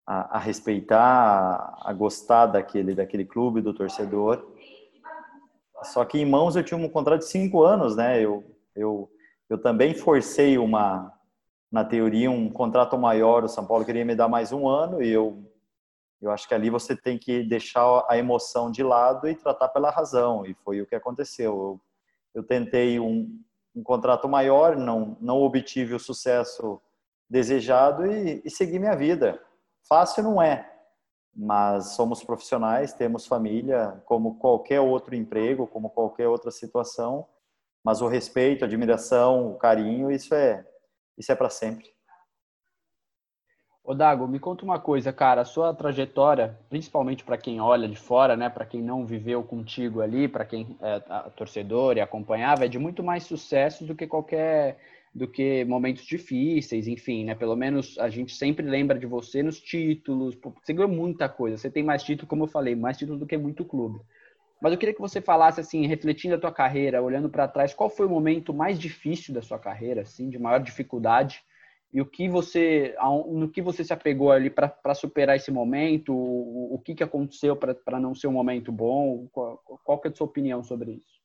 Speaker 1: a, a respeitar, a, a, gostar daquele, daquele clube, do torcedor. Só que em mãos eu tinha um contrato de cinco anos, né? Eu, eu, eu também forcei uma, na teoria, um contrato maior. O São Paulo queria me dar mais um ano e eu, eu acho que ali você tem que deixar a emoção de lado e tratar pela razão. E foi o que aconteceu. Eu, eu tentei um, um contrato maior, não, não obtive o sucesso desejado e, e segui minha vida. Fácil não é, mas somos profissionais, temos família, como qualquer outro emprego, como qualquer outra situação. Mas o respeito, a admiração, o carinho, isso é isso é para sempre.
Speaker 2: Ô Dago, me conta uma coisa, cara, a sua trajetória, principalmente para quem olha de fora, né, para quem não viveu contigo ali, para quem é torcedor e acompanhava, é de muito mais sucesso do que qualquer do que momentos difíceis, enfim, né? Pelo menos a gente sempre lembra de você nos títulos. Você ganhou muita coisa. Você tem mais título, como eu falei, mais título do que muito clube. Mas eu queria que você falasse assim, refletindo a tua carreira, olhando para trás, qual foi o momento mais difícil da sua carreira, assim, de maior dificuldade? E o que você, no que você se apegou ali para superar esse momento? O, o que, que aconteceu para não ser um momento bom? Qual, qual que é a sua opinião sobre isso?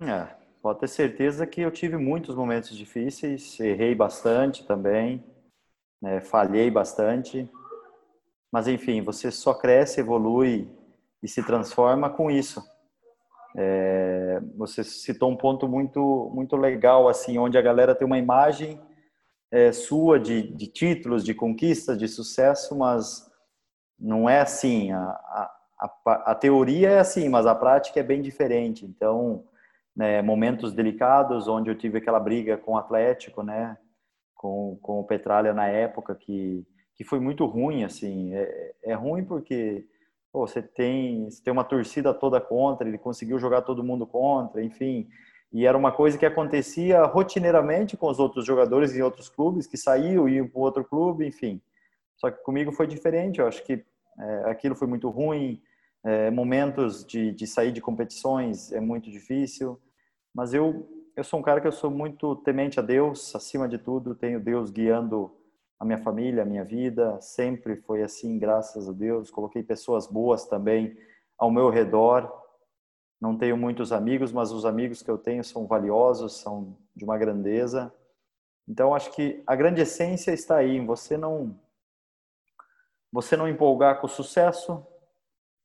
Speaker 1: É, Pode ter certeza que eu tive muitos momentos difíceis, errei bastante também, né, falhei bastante, mas enfim, você só cresce, evolui e se transforma com isso. É, você citou um ponto muito muito legal assim, onde a galera tem uma imagem é, sua de, de, títulos, de conquistas, de sucesso, mas não é assim. A, a, a, teoria é assim, mas a prática é bem diferente. Então né, momentos delicados, onde eu tive aquela briga com o Atlético, né, com, com o Petralha na época, que, que foi muito ruim, assim, é, é ruim porque pô, você, tem, você tem uma torcida toda contra, ele conseguiu jogar todo mundo contra, enfim, e era uma coisa que acontecia rotineiramente com os outros jogadores em outros clubes, que saíam e iam para outro clube, enfim. Só que comigo foi diferente, eu acho que é, aquilo foi muito ruim, é, momentos de, de sair de competições é muito difícil, mas eu eu sou um cara que eu sou muito temente a Deus, acima de tudo, tenho Deus guiando a minha família, a minha vida, sempre foi assim, graças a Deus. Coloquei pessoas boas também ao meu redor. Não tenho muitos amigos, mas os amigos que eu tenho são valiosos, são de uma grandeza. Então acho que a grande essência está aí, em você não você não empolgar com o sucesso,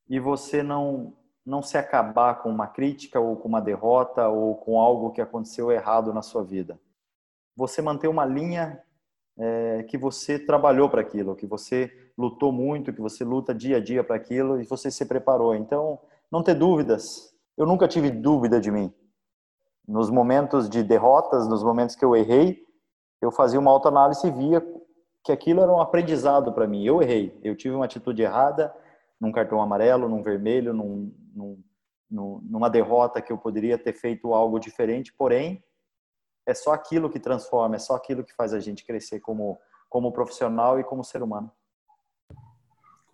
Speaker 1: e você não não se acabar com uma crítica ou com uma derrota ou com algo que aconteceu errado na sua vida. Você manter uma linha é, que você trabalhou para aquilo, que você lutou muito, que você luta dia a dia para aquilo e você se preparou. Então, não ter dúvidas. Eu nunca tive dúvida de mim. Nos momentos de derrotas, nos momentos que eu errei, eu fazia uma autoanálise e via que aquilo era um aprendizado para mim. Eu errei, eu tive uma atitude errada, num cartão amarelo, num vermelho, num, num, numa derrota que eu poderia ter feito algo diferente, porém, é só aquilo que transforma, é só aquilo que faz a gente crescer como, como profissional e como ser humano.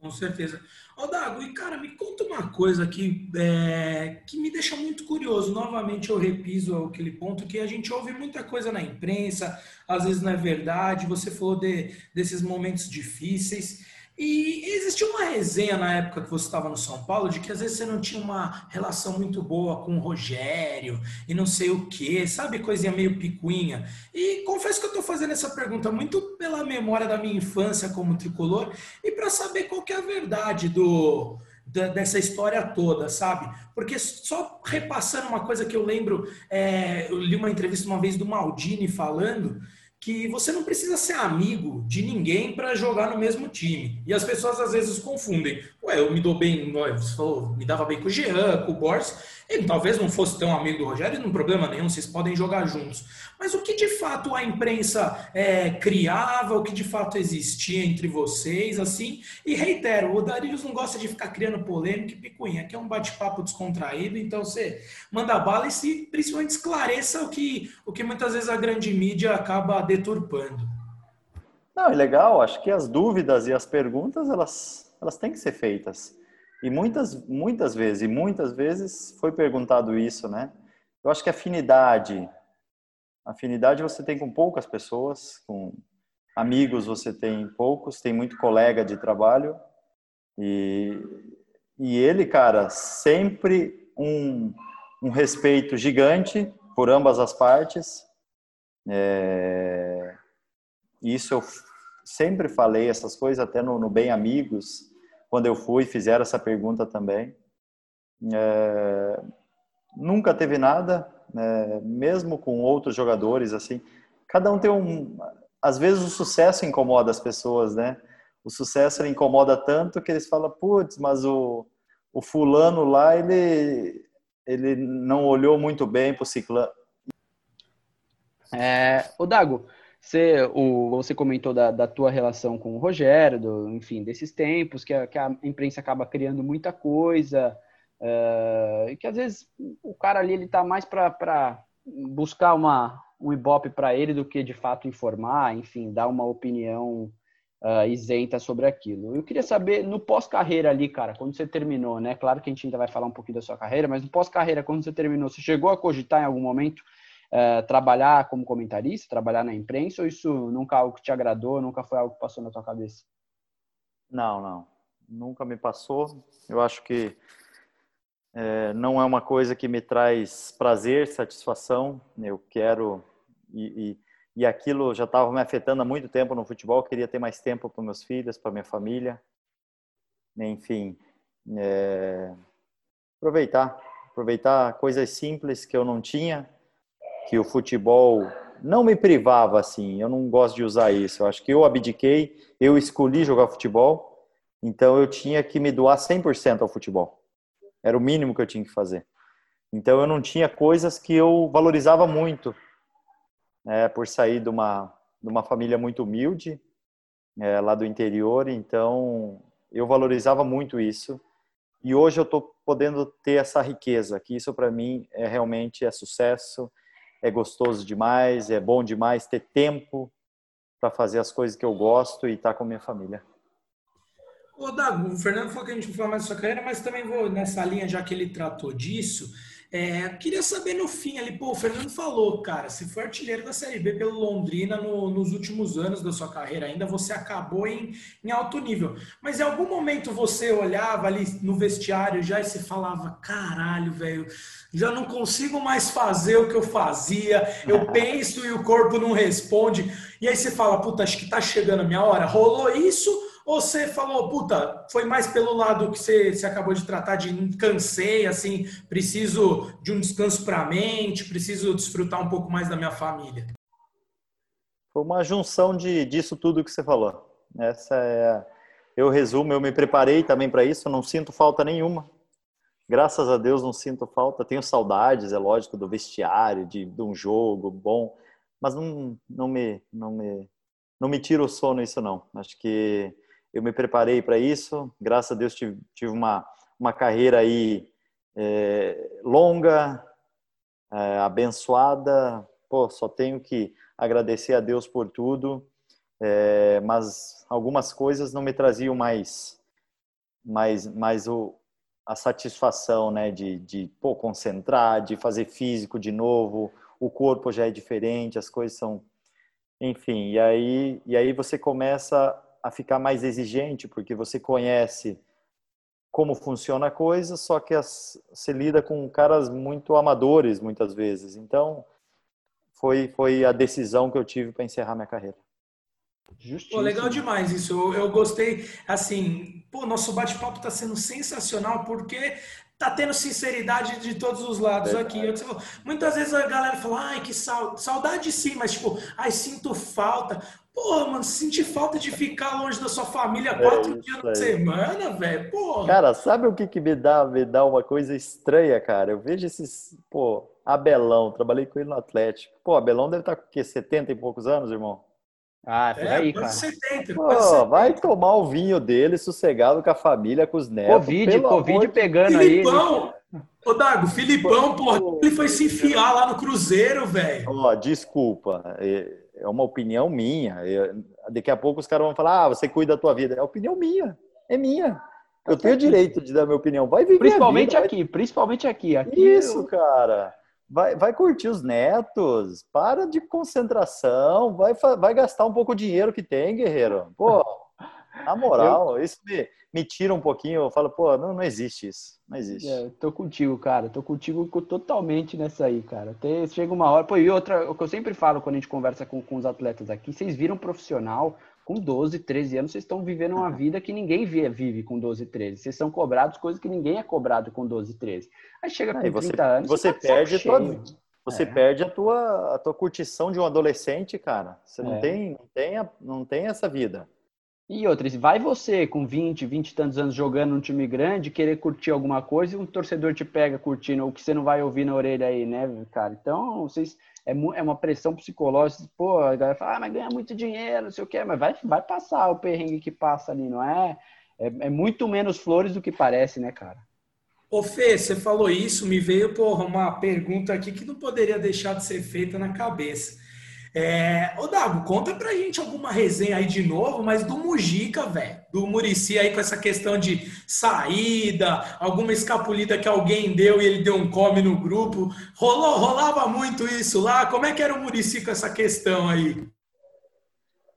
Speaker 3: Com certeza. Ô, Dago, e cara, me conta uma coisa que, é, que me deixa muito curioso. Novamente eu repiso aquele ponto que a gente ouve muita coisa na imprensa, às vezes não é verdade. Você falou de, desses momentos difíceis. E existia uma resenha na época que você estava no São Paulo de que às vezes você não tinha uma relação muito boa com o Rogério e não sei o que, sabe? Coisinha meio picuinha. E confesso que eu estou fazendo essa pergunta muito pela memória da minha infância como tricolor e para saber qual que é a verdade do, dessa história toda, sabe? Porque só repassando uma coisa que eu lembro, é, eu li uma entrevista uma vez do Maldini falando que você não precisa ser amigo de ninguém para jogar no mesmo time. E as pessoas às vezes confundem. Ué, eu me dou bem, você falou, me dava bem com o Jean, com o Borges. Ele talvez não fosse tão amigo do Rogério, não problema nenhum, vocês podem jogar juntos. Mas o que de fato a imprensa é, criava, o que de fato existia entre vocês, assim? E reitero, o Darilhos não gosta de ficar criando polêmica e picuinha, aqui é um bate-papo descontraído, então você manda bala e se principalmente esclareça o que, o que muitas vezes a grande mídia acaba deturpando.
Speaker 1: Não, é legal, acho que as dúvidas e as perguntas, elas, elas têm que ser feitas. E muitas, muitas vezes, e muitas vezes foi perguntado isso, né? Eu acho que afinidade, Afinidade você tem com poucas pessoas, com amigos você tem poucos, tem muito colega de trabalho. E, e ele, cara, sempre um, um respeito gigante por ambas as partes. É, isso eu sempre falei essas coisas, até no, no Bem Amigos, quando eu fui, fizeram essa pergunta também. É, nunca teve nada, né, mesmo com outros jogadores, assim, cada um tem um... Às vezes o sucesso incomoda as pessoas, né? O sucesso incomoda tanto que eles falam, putz, mas o, o fulano lá, ele, ele não olhou muito bem para o ciclano.
Speaker 2: É, o Dago, você, o, você comentou da, da tua relação com o Rogério, do, enfim, desses tempos, que a, que a imprensa acaba criando muita coisa, uh, que às vezes o cara ali ele tá mais para buscar uma, um ibope para ele do que de fato informar, enfim, dar uma opinião uh, isenta sobre aquilo. Eu queria saber, no pós-carreira ali, cara, quando você terminou, né? Claro que a gente ainda vai falar um pouquinho da sua carreira, mas no pós-carreira, quando você terminou, você chegou a cogitar em algum momento é, trabalhar como comentarista, trabalhar na imprensa, ou isso nunca é algo que te agradou, nunca foi algo que passou na tua cabeça?
Speaker 1: Não, não. Nunca me passou. Eu acho que é, não é uma coisa que me traz prazer, satisfação. Eu quero. E, e, e aquilo já estava me afetando há muito tempo no futebol. Eu queria ter mais tempo para meus filhos, para minha família. Enfim, é, aproveitar. Aproveitar coisas simples que eu não tinha que o futebol não me privava assim. Eu não gosto de usar isso. Eu acho que eu abdiquei, eu escolhi jogar futebol, então eu tinha que me doar 100% ao futebol. Era o mínimo que eu tinha que fazer. Então eu não tinha coisas que eu valorizava muito, né, por sair de uma de uma família muito humilde, é, lá do interior. Então eu valorizava muito isso. E hoje eu estou podendo ter essa riqueza, que isso para mim é realmente é sucesso é gostoso demais, é bom demais ter tempo para fazer as coisas que eu gosto e estar tá com minha família.
Speaker 3: Ô, Dago, o Fernando falou que a gente vai falar mais da sua carreira, mas também vou nessa linha, já que ele tratou disso. É, queria saber no fim ali, pô, o Fernando falou, cara, se foi artilheiro da Série B pelo Londrina no, nos últimos anos da sua carreira, ainda você acabou em, em alto nível. Mas em algum momento você olhava ali no vestiário já e você falava, caralho, velho, já não consigo mais fazer o que eu fazia, eu penso e o corpo não responde. E aí você fala, puta, acho que tá chegando a minha hora. Rolou isso? Ou você falou, puta, foi mais pelo lado que você, você acabou de tratar de cansei, assim, preciso de um descanso para a mente, preciso desfrutar um pouco mais da minha família?
Speaker 1: Foi uma junção de, disso tudo que você falou. Essa é, eu resumo, eu me preparei também para isso, não sinto falta nenhuma. Graças a Deus não sinto falta. Tenho saudades, é lógico, do vestiário, de, de um jogo bom, mas não, não me, não me, não me tira o sono isso não. Acho que eu me preparei para isso. Graças a Deus tive, tive uma, uma carreira aí é, longa, é, abençoada. Pô, só tenho que agradecer a Deus por tudo. É, mas algumas coisas não me traziam mais, mais, mais o, a satisfação, né, de, de pô, concentrar, de fazer físico de novo. O corpo já é diferente, as coisas são, enfim. E aí, e aí você começa a ficar mais exigente, porque você conhece como funciona a coisa, só que as, você lida com caras muito amadores muitas vezes. Então, foi, foi a decisão que eu tive para encerrar minha carreira.
Speaker 3: Pô, legal demais isso. Eu, eu gostei. Assim, pô, nosso bate-papo está sendo sensacional porque tá tendo sinceridade de todos os lados aqui. Muitas vezes a galera fala, ai, que saudade sim, mas tipo, ai, sinto falta. Porra, mano, senti falta de ficar longe da sua família é quatro dias na semana, velho. Porra.
Speaker 1: Cara, sabe o que, que me dá, me dá uma coisa estranha, cara? Eu vejo esses, pô, Abelão, trabalhei com ele no Atlético. Pô, Abelão deve estar tá com o quê? 70 e poucos anos, irmão?
Speaker 2: Ah, é por é, aí, cara.
Speaker 3: 70,
Speaker 1: Pô, 70. vai tomar o vinho dele sossegado com a família, com os netos.
Speaker 2: Covid, Covid pegando
Speaker 3: Filipão, aí. Ô, Dago, Filipão, porra, ele foi se enfiar lá no Cruzeiro, velho.
Speaker 1: Ó, desculpa. É é uma opinião minha. Daqui a pouco os caras vão falar, ah, você cuida da tua vida. É opinião minha, é minha. Eu tenho direito de dar minha opinião. Vai viver
Speaker 2: Principalmente vida, aqui, vai... principalmente aqui. aqui
Speaker 1: Isso, eu... cara. vai, vai curtir os netos, para de concentração, vai, vai gastar um pouco o dinheiro que tem, guerreiro. Pô, na moral, eu... isso me, me tira um pouquinho, eu falo, pô, não, não existe isso, não existe.
Speaker 2: É, tô contigo, cara, tô contigo totalmente nessa aí, cara. Até chega uma hora, pô, e outra, o que eu sempre falo quando a gente conversa com, com os atletas aqui, vocês viram profissional, com 12, 13 anos, vocês estão vivendo uma vida que ninguém vê, vive com 12, 13. Vocês são cobrados coisas que ninguém é cobrado com 12, 13. Aí chega com
Speaker 1: Aí você, 30 anos, você, você tá perde tua, você é. perde a tua, a tua curtição de um adolescente, cara. Você não, é. tem, não, tem, não tem essa vida.
Speaker 2: E outras, vai você com 20, 20 e tantos anos jogando num time grande, querer curtir alguma coisa e um torcedor te pega curtindo o que você não vai ouvir na orelha aí, né, cara? Então, vocês é, é uma pressão psicológica. Pô, a galera fala, ah, mas ganha muito dinheiro, não sei o quê, mas vai, vai passar o perrengue que passa ali, não é? É, é muito menos flores do que parece, né, cara?
Speaker 3: Ô Fê, você falou isso, me veio porra, uma pergunta aqui que não poderia deixar de ser feita na cabeça. É, ô Dago, conta pra gente alguma resenha aí de novo, mas do Mujica, velho. Do Murici aí com essa questão de saída, alguma escapulida que alguém deu e ele deu um come no grupo. Rolou, rolava muito isso lá. Como é que era o Murici com essa questão aí?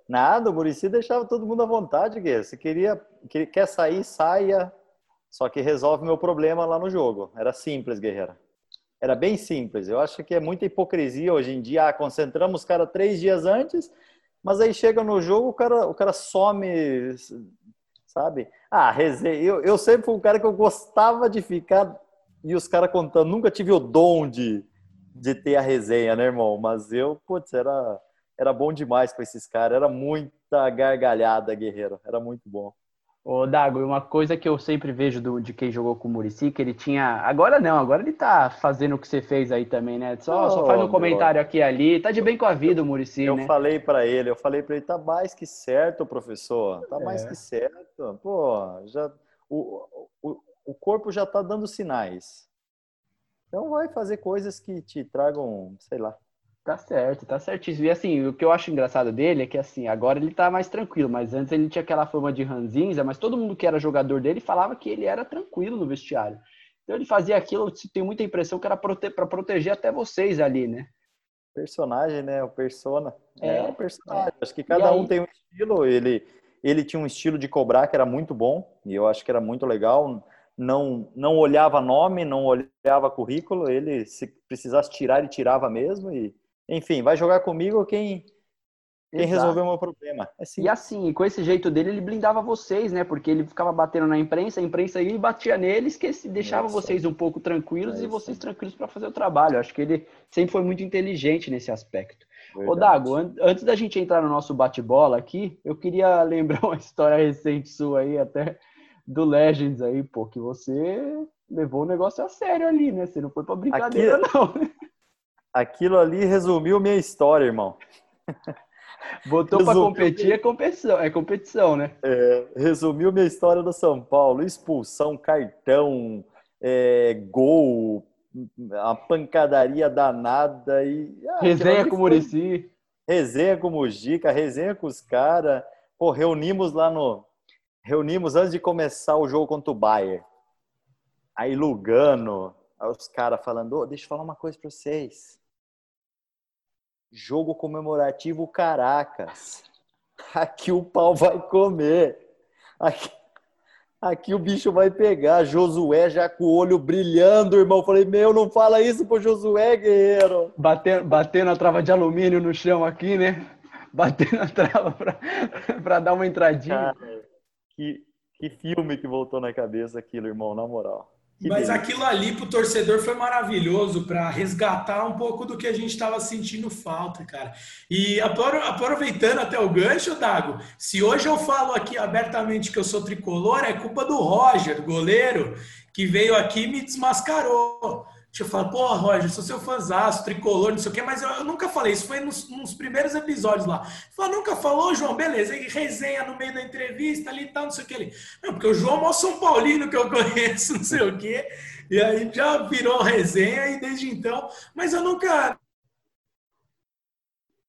Speaker 1: Nada, o Murici deixava todo mundo à vontade, Guerreiro. Se queria, quer sair, saia. Só que resolve meu problema lá no jogo. Era simples, Guerreira. Era bem simples. Eu acho que é muita hipocrisia hoje em dia. Ah, concentramos o cara três dias antes, mas aí chega no jogo, o cara, o cara some, sabe? Ah, resenha. Eu, eu sempre fui um cara que eu gostava de ficar e os caras contando. Nunca tive o dom de, de ter a resenha, né, irmão? Mas eu, putz, era, era bom demais com esses caras. Era muita gargalhada, guerreiro. Era muito bom.
Speaker 2: Ô, Dago, uma coisa que eu sempre vejo do, de quem jogou com o Murici, que ele tinha. Agora não, agora ele tá fazendo o que você fez aí também, né? Só, oh, só faz um comentário aqui e ali. Tá de bem com a vida o Murici,
Speaker 1: eu
Speaker 2: né?
Speaker 1: Eu falei para ele, eu falei para ele, tá mais que certo, professor. Tá é. mais que certo. Pô, já. O, o, o corpo já tá dando sinais. Então vai fazer coisas que te tragam, sei lá,
Speaker 2: Tá certo, tá certíssimo. E assim, o que eu acho engraçado dele é que assim, agora ele tá mais tranquilo, mas antes ele tinha aquela fama de ranzinza, mas todo mundo que era jogador dele falava que ele era tranquilo no vestiário. Então ele fazia aquilo, tem muita impressão que era prote para proteger até vocês ali, né?
Speaker 1: Personagem, né? O persona. É, é o personagem. É. Acho que cada aí... um tem um estilo. Ele, ele tinha um estilo de cobrar que era muito bom, e eu acho que era muito legal. Não, não olhava nome, não olhava currículo, ele, se precisasse tirar, ele tirava mesmo. E, enfim, vai jogar comigo quem, quem resolveu o meu problema.
Speaker 2: É e assim, com esse jeito dele, ele blindava vocês, né? Porque ele ficava batendo na imprensa, a imprensa aí batia neles, que deixava vocês um pouco tranquilos é e vocês tranquilos para fazer o trabalho. Acho que ele sempre foi muito inteligente nesse aspecto. Verdade. Ô, Dago, an antes da gente entrar no nosso bate-bola aqui, eu queria lembrar uma história recente sua aí, até do Legends aí, pô, que você levou o negócio a sério ali, né? Você não foi pra brincadeira, aqui... não.
Speaker 1: Aquilo ali resumiu minha história, irmão.
Speaker 2: Botou para competir é competição, é competição, né?
Speaker 1: É, resumiu minha história do São Paulo: expulsão, cartão, é, gol, a pancadaria danada e.
Speaker 2: Ah, resenha com o Murici.
Speaker 1: Resenha com o Mujica, resenha com os caras. Pô, reunimos lá no. Reunimos antes de começar o jogo contra o Bayern. Aí Lugano, aí os caras falando: oh, deixa eu falar uma coisa para vocês Jogo comemorativo Caracas. Aqui o pau vai comer. Aqui, aqui o bicho vai pegar. Josué já com o olho brilhando, irmão. Falei, meu, não fala isso pro Josué, guerreiro.
Speaker 2: Batendo, batendo a trava de alumínio no chão aqui, né? Batendo a trava pra, pra dar uma entradinha. Cara,
Speaker 1: que, que filme que voltou na cabeça aquilo, irmão, na moral.
Speaker 3: Mas aquilo ali para o torcedor foi maravilhoso para resgatar um pouco do que a gente estava sentindo falta, cara. E aproveitando até o gancho, Dago, se hoje eu falo aqui abertamente que eu sou tricolor, é culpa do Roger, goleiro, que veio aqui e me desmascarou. Eu falo, pô, Roger, sou seu fãzaço, tricolor, não sei o quê, mas eu, eu nunca falei, isso foi nos, nos primeiros episódios lá. Falou, nunca falou, João, beleza, e resenha no meio da entrevista ali e tal, não sei o que. Não, porque o João é o São Paulino que eu conheço, não sei o quê, e aí já virou resenha e desde então, mas eu nunca.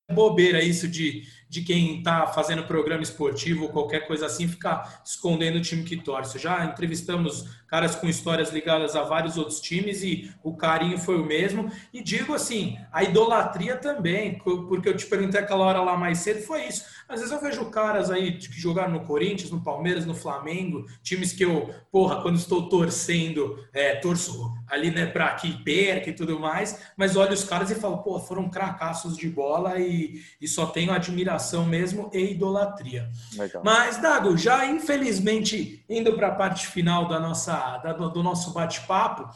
Speaker 3: Bobeira isso de, de quem está fazendo programa esportivo ou qualquer coisa assim ficar escondendo o time que torce. Já entrevistamos caras com histórias ligadas a vários outros times e o carinho foi o mesmo. E digo assim, a idolatria também, porque eu te perguntei aquela hora lá mais cedo, foi isso. Às vezes eu vejo caras aí que jogaram no Corinthians, no Palmeiras, no Flamengo, times que eu, porra, quando estou torcendo, é, torço ali, né, para que perca e tudo mais, mas olho os caras e falo, pô, foram cracassos de bola e, e só tenho admiração mesmo e idolatria. Legal. Mas, Dago, já infelizmente indo para a parte final da nossa, da, do nosso bate-papo,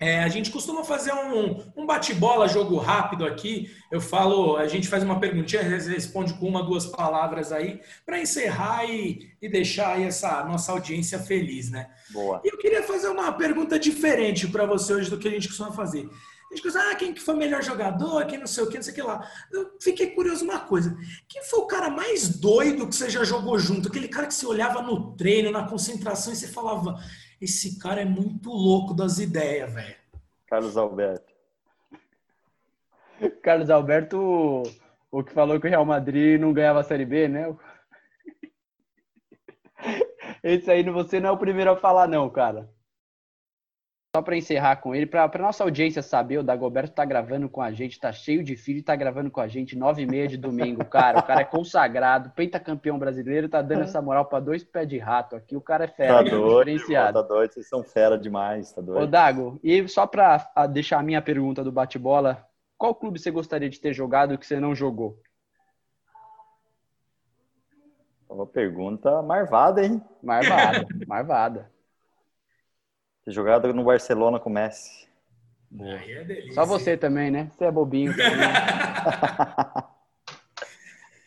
Speaker 3: é, a gente costuma fazer um, um bate-bola, jogo rápido aqui. Eu falo, a gente faz uma perguntinha, responde com uma, duas palavras aí, para encerrar e, e deixar aí essa nossa audiência feliz, né? Boa. E eu queria fazer uma pergunta diferente para você hoje do que a gente costuma fazer. A gente pensa, ah, quem que foi o melhor jogador, quem não sei o que, não sei o que lá. Eu fiquei curioso uma coisa. Quem foi o cara mais doido que você já jogou junto? Aquele cara que você olhava no treino, na concentração, e você falava, esse cara é muito louco das ideias, velho.
Speaker 1: Carlos Alberto.
Speaker 2: Carlos Alberto, o que falou que o Real Madrid não ganhava a Série B, né? Esse aí você não é o primeiro a falar, não, cara. Só para encerrar com ele, para nossa audiência saber, o Dagoberto tá gravando com a gente, tá cheio de filho e tá gravando com a gente nove e meia de domingo, cara. O cara é consagrado, pentacampeão brasileiro, tá dando essa moral para dois pés de rato aqui. O cara é fera,
Speaker 1: tá doido, diferenciado. Tá doido, vocês são fera demais, tá doido.
Speaker 2: Ô, Dago, e só para deixar a minha pergunta do bate-bola, qual clube você gostaria de ter jogado que você não jogou?
Speaker 1: Uma pergunta marvada, hein?
Speaker 2: Marvada, marvada.
Speaker 1: Ter jogado no Barcelona com o Messi.
Speaker 2: É Só você também, né? Você é bobinho.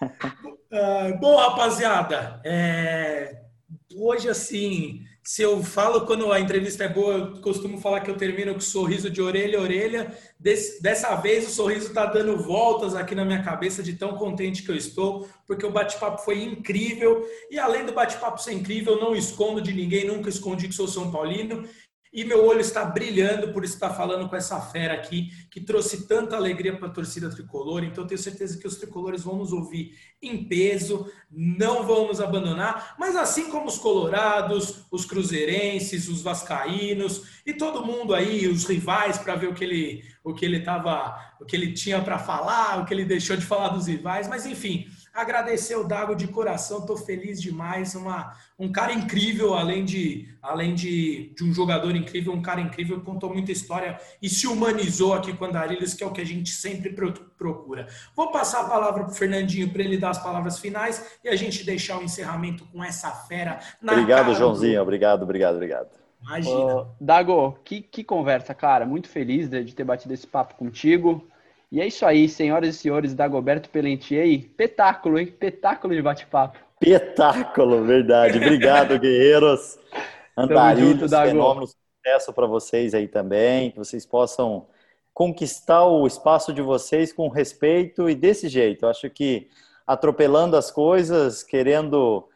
Speaker 3: uh, bom, rapaziada, é... hoje assim, se eu falo quando a entrevista é boa, eu costumo falar que eu termino com sorriso de orelha a orelha. Des... dessa vez o sorriso está dando voltas aqui na minha cabeça de tão contente que eu estou, porque o bate-papo foi incrível. E além do bate-papo ser incrível, eu não escondo de ninguém, nunca escondi que sou São Paulino. E meu olho está brilhando por estar falando com essa fera aqui, que trouxe tanta alegria para a torcida tricolor. Então, tenho certeza que os tricolores vão nos ouvir em peso, não vão nos abandonar. Mas, assim como os colorados, os cruzeirenses, os vascaínos e todo mundo aí, os rivais, para ver o que ele o que ele tava, o que ele tinha para falar, o que ele deixou de falar dos rivais. Mas, enfim, Agradecer o Dago de coração, estou feliz demais. Uma, um cara incrível, além, de, além de, de um jogador incrível, um cara incrível, contou muita história e se humanizou aqui com Andarilhos, que é o que a gente sempre procura. Vou passar a palavra para o Fernandinho para ele dar as palavras finais e a gente deixar o encerramento com essa fera.
Speaker 1: obrigado, Joãozinho. Do... Obrigado, obrigado, obrigado.
Speaker 2: Imagina. Dago, que, que conversa, cara. Muito feliz de ter batido esse papo contigo. E é isso aí, senhoras e senhores, Dagoberto Pelentier. Petáculo, hein? Petáculo de bate-papo.
Speaker 1: Petáculo, verdade. Obrigado, guerreiros. Andarilhos, fenômeno, sucesso para vocês aí também, que vocês possam conquistar o espaço de vocês com respeito e desse jeito. Eu acho que atropelando as coisas, querendo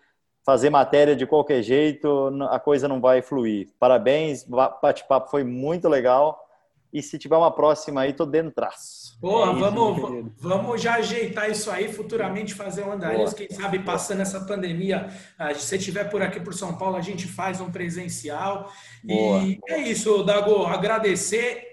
Speaker 1: fazer matéria de qualquer jeito, a coisa não vai fluir. Parabéns, bate-papo foi muito legal. E se tiver uma próxima aí, tô dentro traço.
Speaker 3: Porra, é vamos, vamos já ajeitar isso aí, futuramente fazer um andarilhos, quem sabe passando essa pandemia, se você estiver por aqui por São Paulo, a gente faz um presencial. Boa. E é isso, Dago, agradecer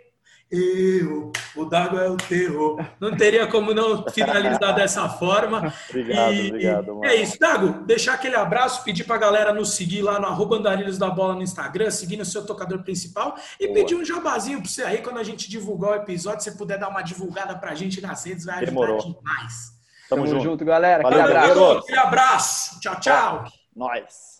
Speaker 3: eu, o Dago é o terror. Não teria como não finalizar dessa forma.
Speaker 1: obrigado, e, obrigado.
Speaker 3: Mano. É isso, Dago, deixar aquele abraço, pedir pra galera nos seguir lá no arroba Andarilhos da Bola no Instagram, seguir no seu tocador principal e Boa. pedir um jabazinho pra você aí, quando a gente divulgar o episódio, você puder dar uma divulgada pra gente nas redes, vai ajudar Demorou. demais.
Speaker 2: Tamo, Tamo junto. junto. galera.
Speaker 3: Valeu, abraço. Aquele abraço. Tchau, tchau.
Speaker 1: Nós.